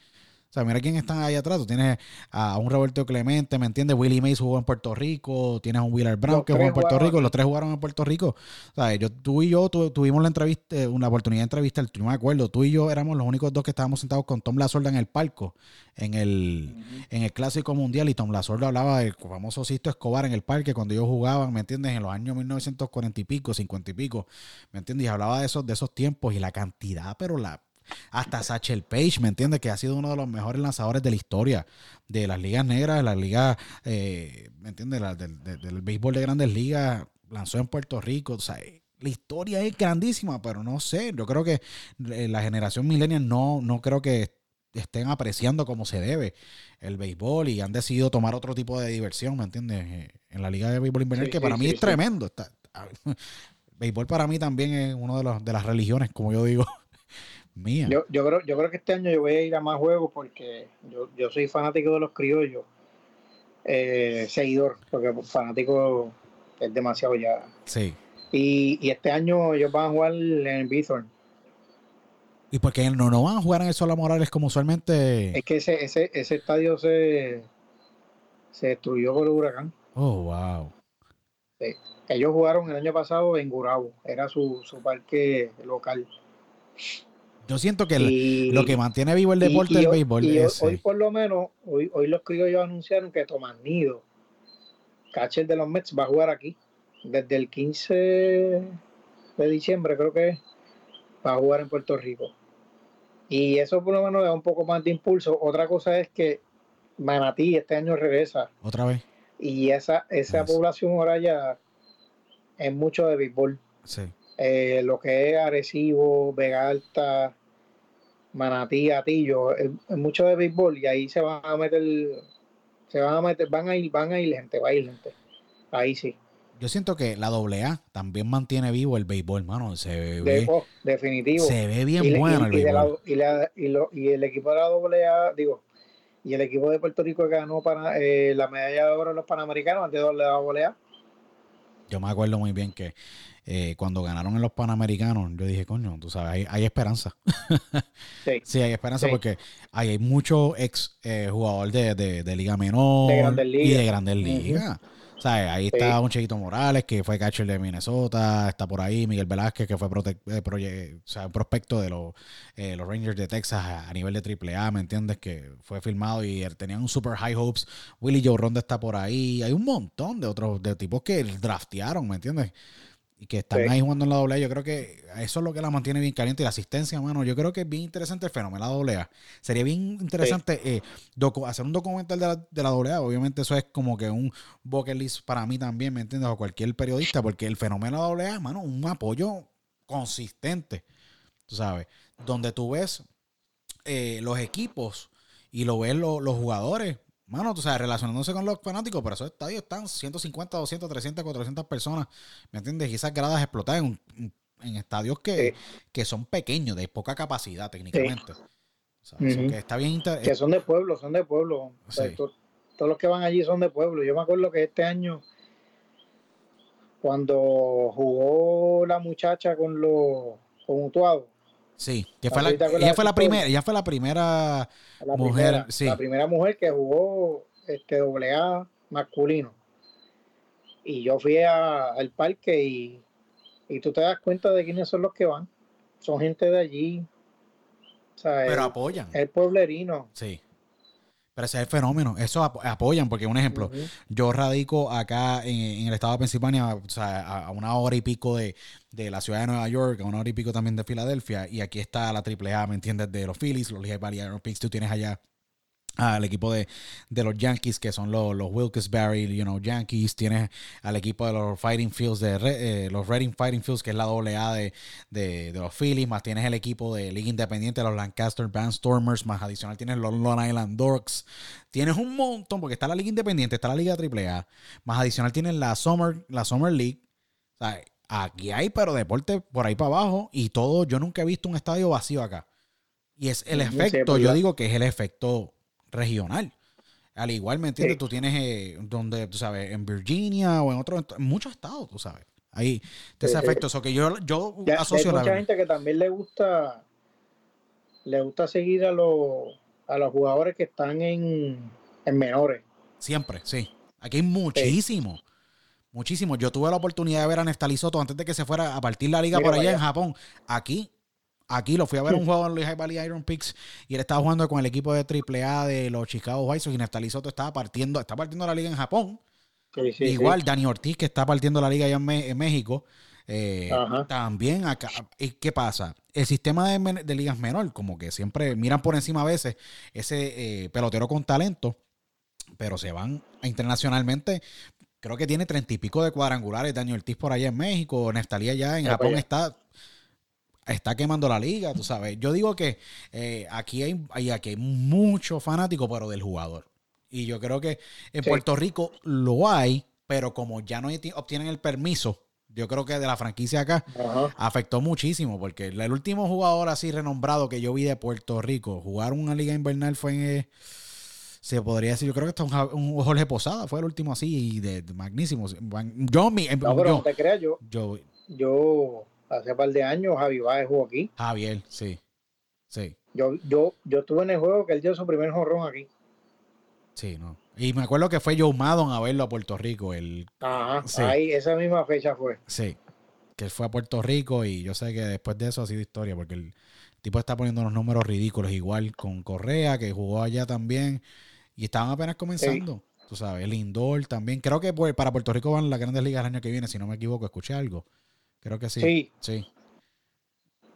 O sea, mira quién está ahí atrás. Tú tienes a un Roberto Clemente, ¿me entiendes? Willie Mays jugó en Puerto Rico. Tienes a un Wheeler Brown que jugó en Puerto Rico. Los tres jugaron en Puerto Rico. O sea, yo, tú y yo tuvimos la entrevista, eh, una oportunidad de entrevista. Yo me acuerdo. Tú y yo éramos los únicos dos que estábamos sentados con Tom Lasorda en el palco, en el, en el Clásico Mundial. Y Tom Lasorda hablaba del famoso Sisto Escobar en el parque cuando ellos jugaban, ¿me entiendes? En los años 1940 y pico, 50 y pico. ¿Me entiendes? Y hablaba de esos, de esos tiempos y la cantidad, pero la hasta Satchel Page, ¿me entiendes? Que ha sido uno de los mejores lanzadores de la historia de las ligas negras, de las ligas, eh, ¿me entiendes? del, béisbol de grandes ligas, lanzó en Puerto Rico, o sea, la historia es grandísima, pero no sé, yo creo que eh, la generación millennial no, no creo que estén apreciando como se debe el béisbol y han decidido tomar otro tipo de diversión, ¿me entiendes? Eh, en la liga de béisbol invernal, que para mí es tremendo. Está, béisbol para mí también es uno de, los, de las religiones, como yo digo. Yo, yo, creo, yo creo que este año yo voy a ir a más juegos porque yo, yo soy fanático de los criollos, eh, seguidor, porque fanático es demasiado ya. Sí. Y, y este año ellos van a jugar en el Bithorn. ¿Y por qué no, no van a jugar en el Sola Morales como usualmente? Es que ese, ese, ese estadio se, se destruyó por el huracán. Oh, wow. Ellos jugaron el año pasado en Gurabo, era su, su parque local. Yo siento que lo que mantiene vivo el deporte del béisbol es. Hoy, por lo menos, hoy, hoy los criollos anunciaron que Tomás Nido, catcher de los Mets, va a jugar aquí. Desde el 15 de diciembre, creo que va a jugar en Puerto Rico. Y eso por lo menos da un poco más de impulso. Otra cosa es que Manatí este año regresa. Otra vez. Y esa, esa población ahora ya es mucho de béisbol. Sí. Eh, lo que es Arecibo, Vega Alta, Manatí, Atillo, es, mucho de béisbol y ahí se van a meter, se van a meter, van a ir, van a ir gente, va a ir gente. Ahí sí. Yo siento que la AA también mantiene vivo el béisbol, hermano. Se ve, oh, definitivo. Se ve bien bueno el béisbol. y, el equipo de la AA, digo, y el equipo de Puerto Rico que ganó para, eh, la medalla de oro en los Panamericanos antes de la AA. Yo me acuerdo muy bien que eh, cuando ganaron en los Panamericanos, yo dije, coño, tú sabes, hay, esperanza. sí. sí. hay esperanza porque hay, hay muchos ex eh, jugadores de, de, Liga Menor y de Grandes Ligas. O sea, ahí está un Cheito Morales, que fue catcher de Minnesota, está por ahí Miguel Velázquez, que fue eh, o sea, prospecto de los, los Rangers de Texas a, nivel de AAA, ¿me entiendes? Que fue filmado y tenían un super high hopes. Willie Joe Ronda está por ahí. Hay un montón de otros de tipos que draftearon, ¿me entiendes? Y que están ahí jugando en la doble Yo creo que eso es lo que la mantiene bien caliente y la asistencia, mano. Yo creo que es bien interesante el fenómeno de la doble Sería bien interesante eh, hacer un documental de la, de la doble Obviamente eso es como que un bucket list para mí también, ¿me entiendes? O cualquier periodista, porque el fenómeno de la doble A, mano, un apoyo consistente, tú sabes, donde tú ves eh, los equipos y lo ves los jugadores Mano, tú sabes, relacionándose con los fanáticos, pero esos estadios están 150, 200, 300, 400 personas, ¿me entiendes? Y esas gradas explotan en, en estadios que, son pequeños, de poca capacidad técnicamente. que está bien Que son de pueblo, son de pueblo. todos los que van allí son de pueblo. Yo me acuerdo que este año, cuando jugó la muchacha con los con Utuado, Sí, que fue la, ella fue la primera, ella fue la primera mujer, sí. La primera mujer que jugó este doble A masculino. Y yo fui al parque y, y tú te das cuenta de quiénes son los que van. Son gente de allí. Pero apoyan. El pueblerino. Sí. Pero ese es el fenómeno. Eso apoyan, porque un ejemplo, yo radico acá en, el estado de Pensilvania, o sea, a, una hora y pico de, la ciudad de Nueva York, a una hora y pico también de Filadelfia, y aquí está la AAA, ¿me entiendes? De los Phillies, los Lehigh Valley Iron tú tienes allá al equipo de, los Yankees, que son los, los Wilkes-Barre, you know, Yankees. Tienes al equipo de los Fighting Fields, de eh, los Reading Fighting Fields, que es la AA de, de, de, los Phillies. Más tienes el equipo de Liga Independiente, los Lancaster Stormers Más adicional tienes los Long Island Dorks. Tienes un montón, porque está la Liga Independiente, está la Liga AAA. Más adicional tienes la Summer, la Summer League. O sea, aquí hay, pero deporte por ahí para abajo. Y todo, yo nunca he visto un estadio vacío acá. Y es el efecto, yo digo que es el efecto regional. Al igual, ¿me entiendes? Tú tienes eh, donde, tú sabes, en Virginia o en otros, en muchos estados, tú sabes. Ahí, de ese efecto. Eso que yo, yo asocio hay mucha gente que también le gusta, le gusta seguir a los, a los jugadores que están en, en menores. Siempre, sí. Aquí hay muchísimo. Muchísimo. Yo tuve la oportunidad de ver a Nestalí Soto antes de que se fuera a partir la liga por allá en Japón. Aquí Aquí lo fui a ver un juego en Lehigh Valley Iron Picks y él estaba jugando con el equipo de AAA de los Chicago White Sox y Neftali Soto estaba partiendo, está partiendo la liga en Japón. Igual Dani Ortiz que está partiendo la liga allá en, México. Eh, también acá. ¿Y qué pasa? El sistema de, ligas menor, como que siempre miran por encima a veces ese eh, pelotero con talento, pero se van internacionalmente. Creo que tiene treinta y pico de cuadrangulares. Dani Ortiz por allá en México, Neftalí allá en Japón está está quemando la liga, tú sabes. Yo digo que eh, aquí, hay, aquí hay mucho fanático, pero del jugador. Y yo creo que en Puerto Rico lo hay, pero como ya no obtienen el permiso, yo creo que de la franquicia acá afectó muchísimo, porque el último jugador así renombrado que yo vi de Puerto Rico jugar una liga invernal fue en... Eh, se podría decir, yo creo que esto es un, Jorge Posada, fue el último así, de, magnísimo. Yo, mi, no, pero no te creas, yo, yo, yo hace un par de años Javi Báez jugó aquí. Javier, sí. Sí. Yo, yo, yo estuve en el juego que él dio su primer jorrón aquí. Sí, no. Y me acuerdo que fue Joe Maddon a verlo a Puerto Rico. El, Ajá, ahí, esa misma fecha fue. Sí. Que él fue a Puerto Rico y yo sé que después de eso ha sido historia porque el tipo está poniendo unos números ridículos, igual con Correa, que jugó allá también. Y estaban apenas comenzando. Tú sabes, el indoor también. Creo que para Puerto Rico van las grandes ligas el año que viene, si no me equivoco, escuché algo. Creo que sí. Sí. Sí.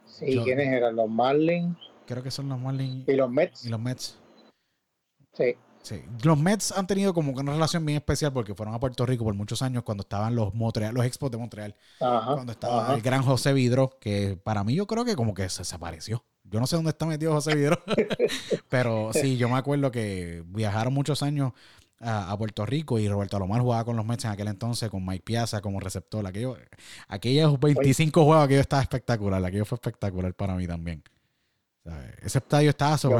sí ¿quiénes eran? Los Marlins. Creo que son los Marlins. Y los Mets. Y los Mets. Sí. Sí. Los Mets han tenido como una relación bien especial porque fueron a Puerto Rico por muchos años cuando estaban los Montreal, los Expos de Montreal. Ajá, cuando estaba el gran José Vidro, que para mí yo creo que como que se desapareció. Yo no sé dónde está metido José Vidro, pero sí, yo me acuerdo que viajaron muchos años a, Puerto Rico y Roberto Alomar jugaba con los Mets en aquel entonces con Mike Piazza como receptor. Aquello, aquellos 25 juegos, aquello estaba espectacular. Aquello fue espectacular para mí también. ese estadio estaba sobre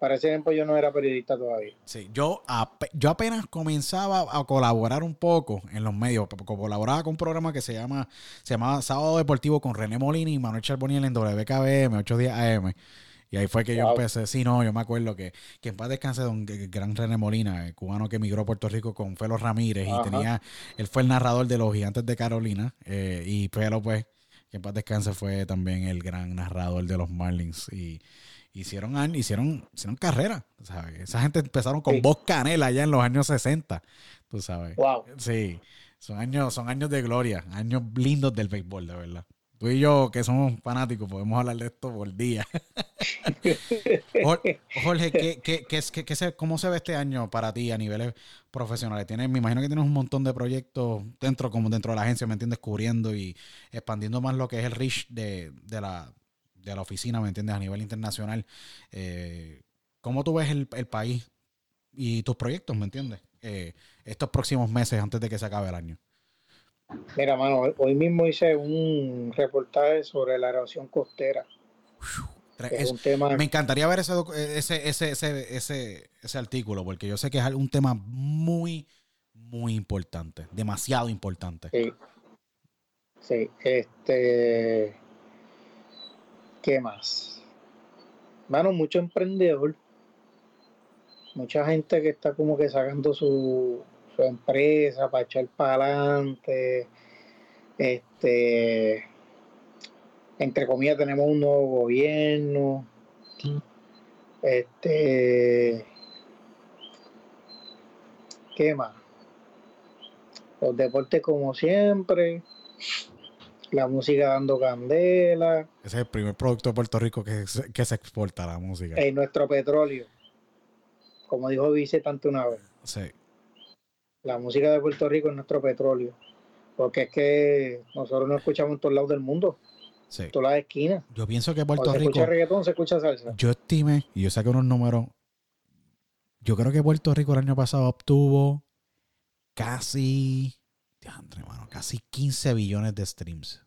para ese tiempo yo no era periodista todavía. Sí, yo, yo apenas comenzaba a colaborar un poco en los medios. Colaboraba con un programa que se llama se llamaba Sábado Deportivo con René Molina y Manuel Charboniel en WKBM, 8 días AM. Y ahí fue que yo empecé. Sí, no, yo me acuerdo que, que en paz descanse don Gran René Molina, el cubano que emigró a Puerto Rico con Felo Ramírez y tenía, él fue el narrador de los gigantes de Carolina. Eh, y Felo, pues, que en paz descanse fue también el gran narrador de los Marlins. Y hicieron, hicieron, hicieron carrera. ¿sabes? Esa gente empezaron con voz canela allá en los años 60. Tú sabes. Wow. Sí. Son años, son años de gloria, años lindos del béisbol, de verdad. Tú y yo, que somos fanáticos, podemos hablar de esto por día. Jorge, ¿qué, qué, ¿cómo se ve este año para ti a niveles profesionales? Tienes, me imagino que tienes un montón de proyectos dentro, como dentro de la agencia, ¿me entiendes? Cubriendo y expandiendo más lo que es el reach de, la, de la oficina, ¿me entiendes? A nivel internacional. Eh, ¿Cómo tú ves el, país y tus proyectos, ¿me entiendes? Eh, estos próximos meses antes de que se acabe el año. Mira, mano, hoy mismo hice un reportaje sobre la erosión costera. Me encantaría ver ese, ese, ese, ese, ese, artículo, porque yo sé que es un tema muy, muy importante, demasiado importante. Sí. Sí, este. ¿Qué más? Mano, mucho emprendedor, mucha gente que está como que sacando su, empresa para echar para adelante. Este, entre comillas, tenemos un nuevo gobierno. Este. ¿Qué más? Los deportes como siempre. La música dando candela. Ese es el primer producto de Puerto Rico que se, que se exporta, la música. En nuestro petróleo. Como dijo Vice tanto una vez. Sí. La música de Puerto Rico es nuestro petróleo. Porque es que nosotros no escuchamos en todos lados del mundo. Sí. En todas las esquinas. Yo pienso que Puerto Cuando se Rico. escucha reggaetón, se escucha salsa. Yo estimé, y yo saqué unos números. Yo creo que Puerto Rico el año pasado obtuvo casi. diantre, mano, casi 15 billones de streams.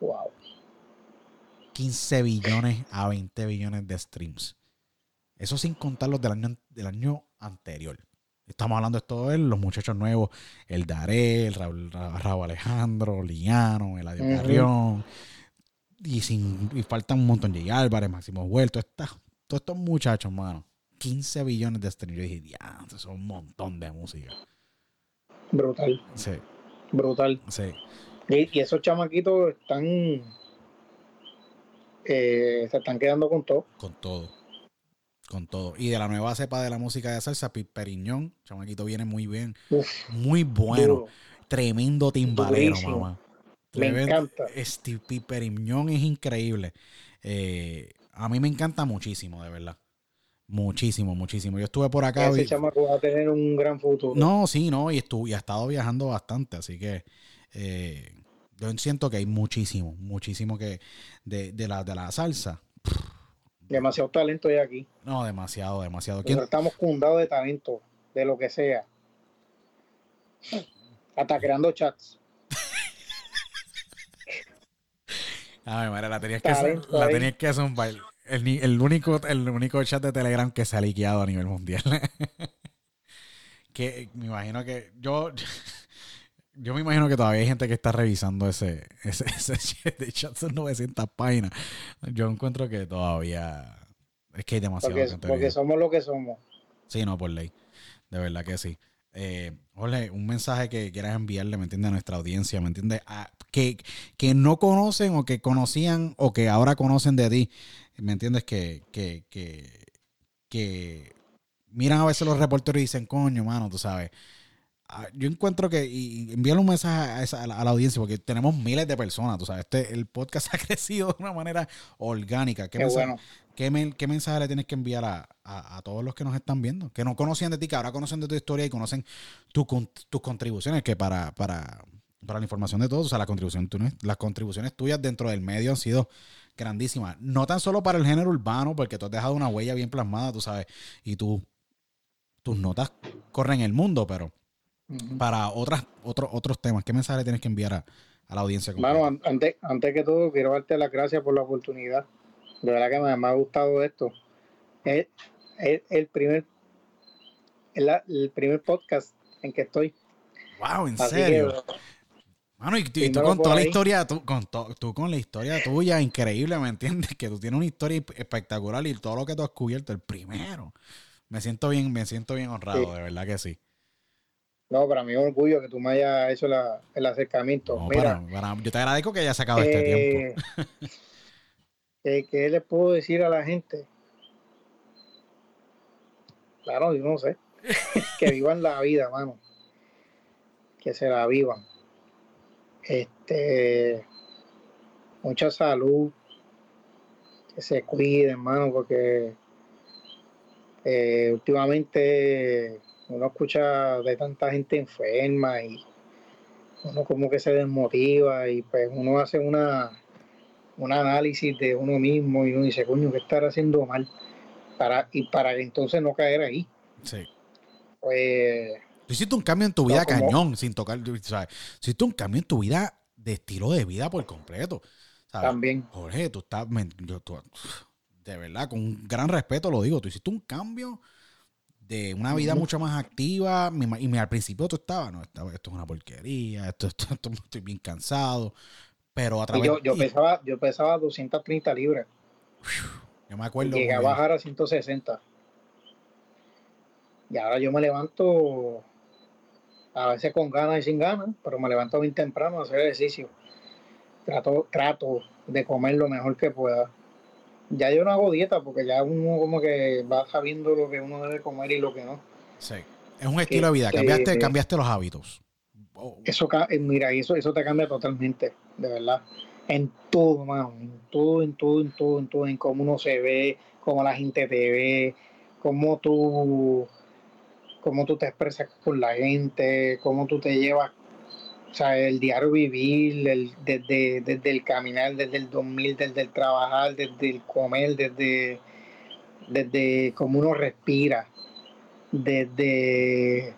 Wow. 15 billones a 20 billones de streams. Eso sin contar los del año, del año anterior. Estamos hablando de todo él, los muchachos nuevos, el Daré, el Raúl, Ra- Raúl Alejandro, Liano, el. Carrión. Y, sin, y faltan un montón. J. Álvarez, Máximo Huerto, está, todos estos muchachos, mano. 15 billones de streams. Yo dije, ya, eso es un montón de música. Brutal. Sí, Brutal. sí. Y, y esos chamaquitos están. eh, se están quedando con todo. Con todo. Con todo. Y de la nueva cepa de la música de salsa, Periñón, chamaquito viene muy bien. Uf, Muy bueno. duro. Tremendo timbalero, Durísimo. mamá. Me encanta. Este Periñón es increíble. Eh, a mí me encanta muchísimo, de verdad. Muchísimo, muchísimo. Yo estuve por acá. Ese y- chamaco va a tener un gran futuro. no, sí, no, y, estuve, y ha estado viajando bastante, así que eh, yo siento que hay muchísimo, muchísimo que de, de la, de la salsa. Demasiado talento hay aquí. No, demasiado, demasiado. ¿Quién- Nosotros estamos fundados de talento, de lo que sea. Hasta creando chats. Ay, madre, la tenías que, Talento la tenías que zumbar. El, el único, el único chat de Telegram que se ha liqueado a nivel mundial. que me imagino que yo, yo me imagino que todavía hay gente que está revisando ese, ese, ese chat de chat, son 900 páginas. Yo encuentro que todavía es que hay demasiado Porque, somos lo que somos. Sí, no, por ley. De verdad que sí. Eh, Jorge, un mensaje que quieras enviarle, ¿me entiendes? A nuestra audiencia, ¿me entiendes? A- que, que no conocen o que conocían o que ahora conocen de ti, ¿me entiendes? Que, que, que, que miran a veces los reporteros y dicen, coño, mano, tú sabes. Ah, Yo encuentro que, y envíale un mensaje a, esa- a la, a la audiencia, porque tenemos miles de personas, tú sabes. Este, el podcast ha crecido de una manera orgánica. ¿Qué Qué mensaje- bueno. ¿Qué, men- qué mensaje le tienes que enviar a, a- todos los que nos están viendo? Que no conocían de ti, que ahora conocen de tu historia y conocen tu con- tus contribuciones, que para, para, para la información de todos, o sea, la contribución, tu- las contribuciones tuyas dentro del medio han sido grandísimas. No tan solo para el género urbano, porque tú has dejado una huella bien plasmada, tú sabes, y tú, tus notas corren el mundo, pero Para otras, otros otros temas, ¿qué mensaje tienes que enviar a, a la audiencia? an- antes, antes que todo, quiero darte las gracias por la oportunidad. De verdad que me, me ha gustado esto. Es, es el primer es la- el primer podcast en que estoy. wow, en Así serio. que Mano, y, tú- y tú con toda la ahí. historia, tú con, to- tú con la historia tuya, increíble, ¿me entiendes? Que tú tienes una historia espectacular y todo lo que tú has cubierto, el primero. Me siento bien, me siento bien honrado, Sí. de verdad que sí. No, para mí es un orgullo que tú me hayas hecho la- el acercamiento. No, Mira, para- para- yo te agradezco que hayas sacado este tiempo. eh, eh, ¿qué le puedo decir a la gente? Claro, yo no sé. que vivan la vida, mano. Que se la vivan. Este, mucha salud. Que se cuiden, mano, porque eh, últimamente uno escucha de tanta gente enferma y uno como que se desmotiva y pues uno hace una un análisis de uno mismo y uno dice, coño, ¿qué estar haciendo mal? Para, y para entonces no caer ahí. Sí. Pues Tú hiciste un cambio en tu vida No, como- cañón, sin tocar, ¿sabes? Hiciste un cambio en tu vida de estilo de vida por completo. ¿sabes? también, Jorge, tú estás, men- yo- tú- de verdad, con un gran respeto lo digo, tú hiciste un cambio de una vida mucho más activa y al principio tú estabas, no, estaba- esto es una porquería, esto, esto- esto- estoy bien cansado, pero a y través yo, pesaba, yo pesaba 230 libras, yo me acuerdo llegué a bajar a 160. Y ahora yo me levanto a veces con ganas y sin ganas, pero me levanto bien temprano a hacer ejercicio. Trato, trato de comer lo mejor que pueda. Ya yo no hago dieta porque ya uno como que va sabiendo lo que uno debe comer y lo que no. Sí. Es un estilo de vida. Cambiaste, cambiaste los hábitos. Oh. Eso, eh, mira, eso, eso te cambia totalmente, de verdad. En todo, mano. En todo, en todo, en todo, en todo. En cómo uno se ve, cómo la gente te ve, cómo tú, cómo tú te expresas con la gente, cómo tú te llevas o sea, el diario vivir, el, desde, desde el caminar, desde el dormir, desde el trabajar, desde el comer, desde, desde cómo uno respira, desde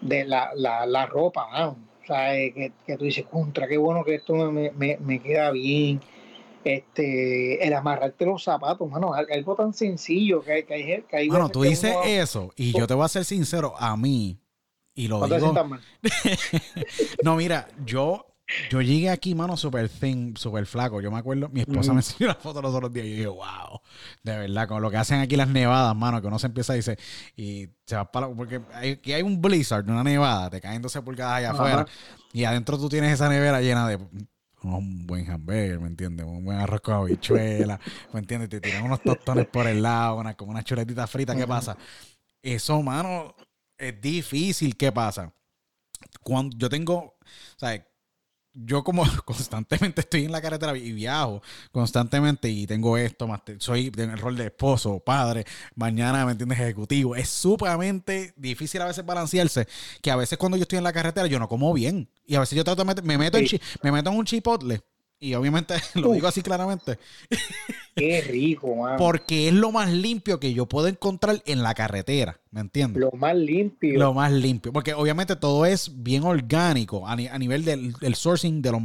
de la, la, la ropa, o sea, que, que, tú dices, contra, qué bueno que esto me, me, me queda bien. Este, el amarrarte los zapatos, mano, algo tan sencillo que hay que hay, que hay Bueno, tú dices eso, y yo te voy a ser sincero, a mí, y lo digo. no, mira, yo, yo llegué aquí, mano, súper thin, súper flaco. Yo me acuerdo, mi esposa me enseñó la foto los otros días y yo dije, wow, de verdad, con lo que hacen aquí las nevadas, mano, que uno se empieza y dice, y se va para. Porque aquí hay un blizzard, una nevada, te caen 12 pulgadas allá afuera, y adentro tú tienes esa nevera llena de un buen hamburger, ¿me entiendes? Un buen arroz con habichuela, ¿me entiendes? Te tiran unos tostones por el lado, una, como una chuletita frita, ¿qué pasa? Eso, mano, es difícil. ¿Qué pasa? Cuando yo tengo, ¿sabes? Yo como constantemente estoy en la carretera y viajo constantemente y tengo esto, más soy en el rol de esposo, padre, mañana, ¿me entiendes? Ejecutivo. Es sumamente difícil a veces balancearse, que a veces cuando yo estoy en la carretera yo no como bien. Y a veces yo trato de meter, me meto, en, me meto en un chipotle y obviamente lo digo así claramente. Qué rico. Porque es lo más limpio que yo puedo encontrar en la carretera, ¿me entiendes? Lo más limpio. Lo más limpio. Porque obviamente todo es bien orgánico a, nivel del, sourcing de lo,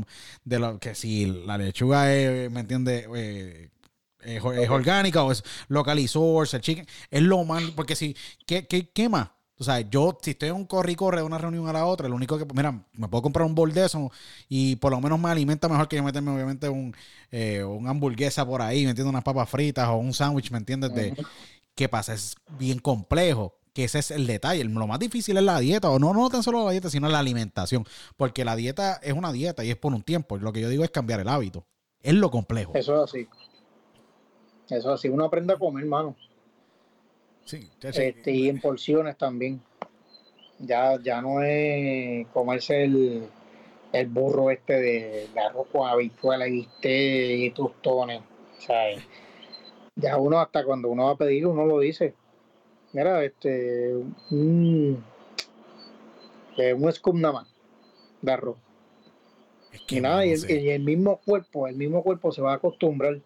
de lo que si la lechuga es, ¿me entiendes? Eh, es, orgánica o es local source, el chicken. Es lo más. Porque si, ¿qué, qué, qué más? O sea, yo si estoy en un corre y corre de una reunión a la otra, lo único que, mira, me puedo comprar un bol de eso y por lo menos me alimenta mejor que yo meterme obviamente un, eh, una hamburguesa por ahí, me entiendes, unas papas fritas o un sándwich, ¿me entiendes? De, ¿Qué pasa? Es bien complejo, que ese es el detalle. Lo más difícil es la dieta, o no, no tan solo la dieta, sino la alimentación, porque la dieta es una dieta y es por un tiempo. Lo que yo digo es cambiar el hábito. Es lo complejo. Eso es así. Eso es así. Uno aprende a comer, hermano. Sí, este, y en porciones también. Ya, ya no es comerse el, el burro este de, de arroz con habichuela y bistec y tostones. Ya uno hasta cuando uno va a pedir, uno lo dice. Mira, este, un, eh, un scoop nada más de arroz. y nada, y el mismo cuerpo, el mismo cuerpo se va a acostumbrar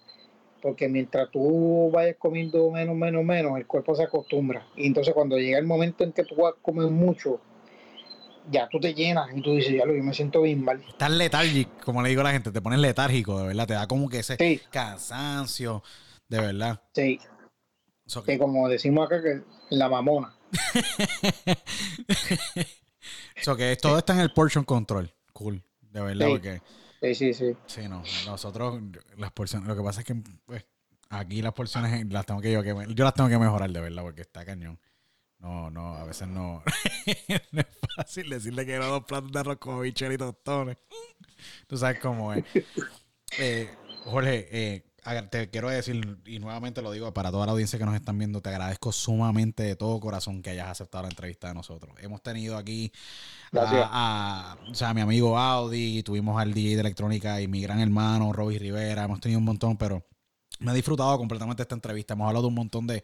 porque mientras tú vayas comiendo menos, menos, menos, el cuerpo se acostumbra. Y entonces cuando llega el momento en que tú vas a comer mucho, ya tú te llenas y tú dices, ya lo, yo me siento bien mal. Estás letárgico, como le digo a la gente, te pones letárgico, de verdad, te da como que ese cansancio, de verdad. Sí. que... como decimos acá, que la mamona. Eso que todo está en el portion control. Cool, de verdad, porque Sí, sí, sí. Sí, no. Nosotros, las porciones, lo que pasa es que pues, aquí las porciones las tengo que yo, que yo las tengo que mejorar de verdad, porque está cañón. No, no, a veces no, no es fácil decirle que era dos platos de arroz con y tostones. Tú sabes cómo es. Eh, Jorge, eh, te quiero decir, y nuevamente lo digo para toda la audiencia que nos están viendo, te agradezco sumamente de todo corazón que hayas aceptado la entrevista de nosotros. Hemos tenido aquí a, o sea, mi amigo Audi, tuvimos al DJ de electrónica y mi gran hermano Robbie Rivera, hemos tenido un montón, pero me he disfrutado completamente esta entrevista. Hemos hablado de un montón de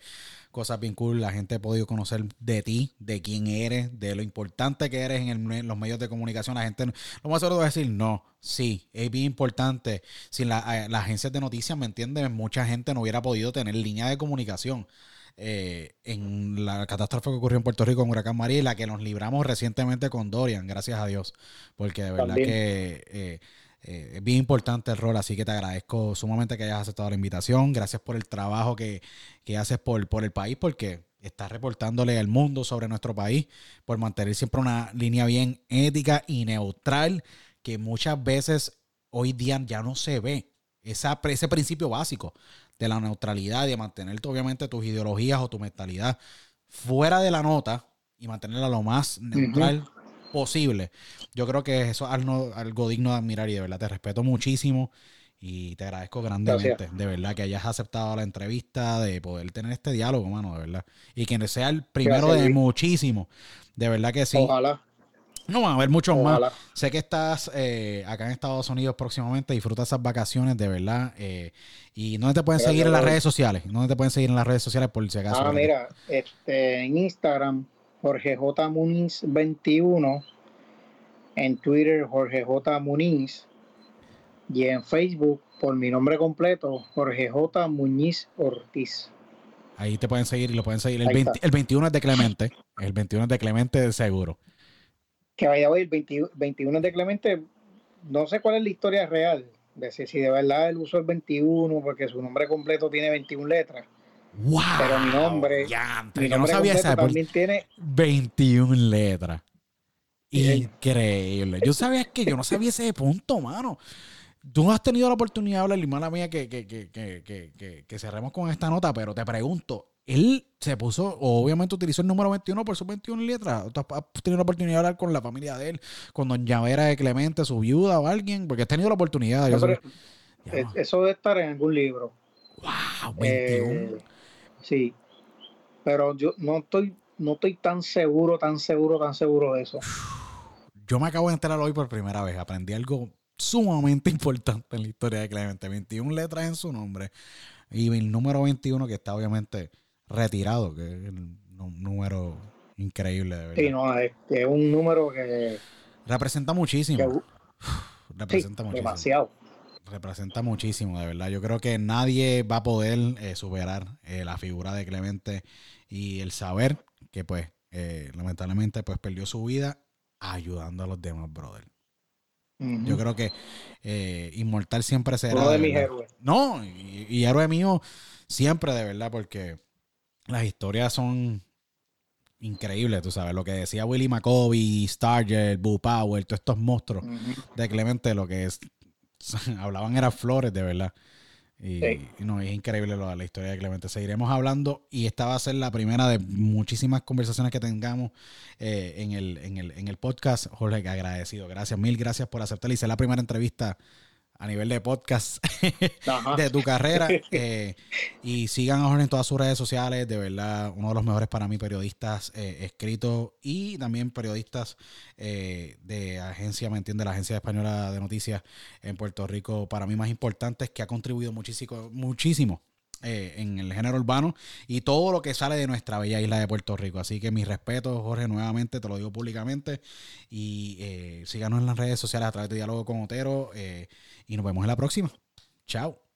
cosas bien cool. La gente ha podido conocer de ti, de quién eres, de lo importante que eres en, los medios de comunicación. La gente, lo más seguro es decir, no, sí, es bien importante. Sin la, eh, agencias de noticias, ¿me entiendes? Mucha gente no hubiera podido tener línea de comunicación. Eh, en la catástrofe que ocurrió en Puerto Rico con Huracán María y la que nos libramos recientemente con Dorian, gracias a Dios, porque de verdad que eh, eh, es bien importante el rol, así que te agradezco sumamente que hayas aceptado la invitación. Gracias por el trabajo que, haces por, por el país, porque estás reportándole al mundo sobre nuestro país, por mantener siempre una línea bien ética y neutral, que muchas veces hoy día ya no se ve. Esa, ese principio básico de la neutralidad de mantener obviamente tus ideologías o tu mentalidad fuera de la nota y mantenerla lo más neutral posible. Yo creo que eso es algo, digno de admirar y de verdad te respeto muchísimo Y te agradezco grandemente, de verdad, que hayas aceptado la entrevista, de poder tener este diálogo, mano, de verdad. Y que sea el primero de muchísimos. De verdad que sí. Ojalá. No van a haber muchos más. Sé que estás eh, acá en Estados Unidos próximamente. Disfruta esas vacaciones, de verdad. Eh, ¿Y dónde te pueden seguir en las redes sociales? ¿Dónde te pueden seguir en las redes sociales por si acaso? Ah, mira, este, en Instagram, Jorge J. Muniz 21. En Twitter, Jorge J. Muniz. Y en Facebook, por mi nombre completo, Jorge J. Muñiz Ortiz. Ahí te pueden seguir y lo pueden seguir. El, el 21 es de Clemente. El 21 es de Clemente, seguro que vaya hoy el 21 de Clemente, no sé cuál es la historia real, de si, de verdad él usó el 21 porque su nombre completo tiene 21 letras. Wow, pero mi nombre, mi nombre no sabía esa, también tiene 21 letras. Increíble. Yo sabía que yo no sabía ese punto, mano. Tú no has tenido la oportunidad de hablar, mala mía, que, que, que, que cerremos con esta nota, pero te pregunto, él se puso, obviamente utilizó el número 21 por sus 21 letras. has tenido la oportunidad de hablar con la familia de él, con Don Llavera de Clemente, su viuda o alguien? Porque has tenido la oportunidad. eso debe estar en algún libro. ¡Wow! 21. Eh, sí. Pero yo no estoy, no estoy tan seguro, tan seguro, tan seguro de eso. Yo me acabo de enterar hoy por primera vez. Aprendí algo sumamente importante en la historia de Clemente. 21 letras en su nombre. Y el número 21 que está obviamente retirado, que es un número increíble, de verdad. Sí, no, es, un número que... Representa muchísimo. representa muchísimo. Demasiado. Representa muchísimo, de verdad. Yo creo que nadie va a poder eh, superar eh, la figura de Clemente y el saber que, pues, eh, lamentablemente, pues perdió su vida ayudando a los demás, brother. Yo creo que Inmortal siempre será. Uno de, mis héroes. No, y, y, héroe mío siempre, de verdad, porque las historias son increíbles, tú sabes. Lo que decía Willie McCovey, Starger, Boo Power, todos estos monstruos de Clemente, lo que es, hablaban eran flores, de verdad. Y, no, es increíble la historia de Clemente. Seguiremos hablando y esta va a ser la primera de muchísimas conversaciones que tengamos eh, en, el, en, el, en el podcast. Jorge, agradecido. Gracias, mil gracias por aceptar. Hice la primera entrevista a nivel de podcast de tu carrera. Eh, y sigan a Jorge en todas sus redes sociales. De verdad, uno de los mejores para mí periodistas eh, escritos y también periodistas eh, de agencia, ¿me entiende? La Agencia Española de Noticias en Puerto Rico, para mí más importantes, que ha contribuido muchísimo, muchísimo en el género urbano y todo lo que sale de nuestra bella isla de Puerto Rico. Así que mis respetos, Jorge, nuevamente, te lo digo públicamente. Y síganos en las redes sociales a través de Diálogo con Otero. Y nos vemos en la próxima. Chao.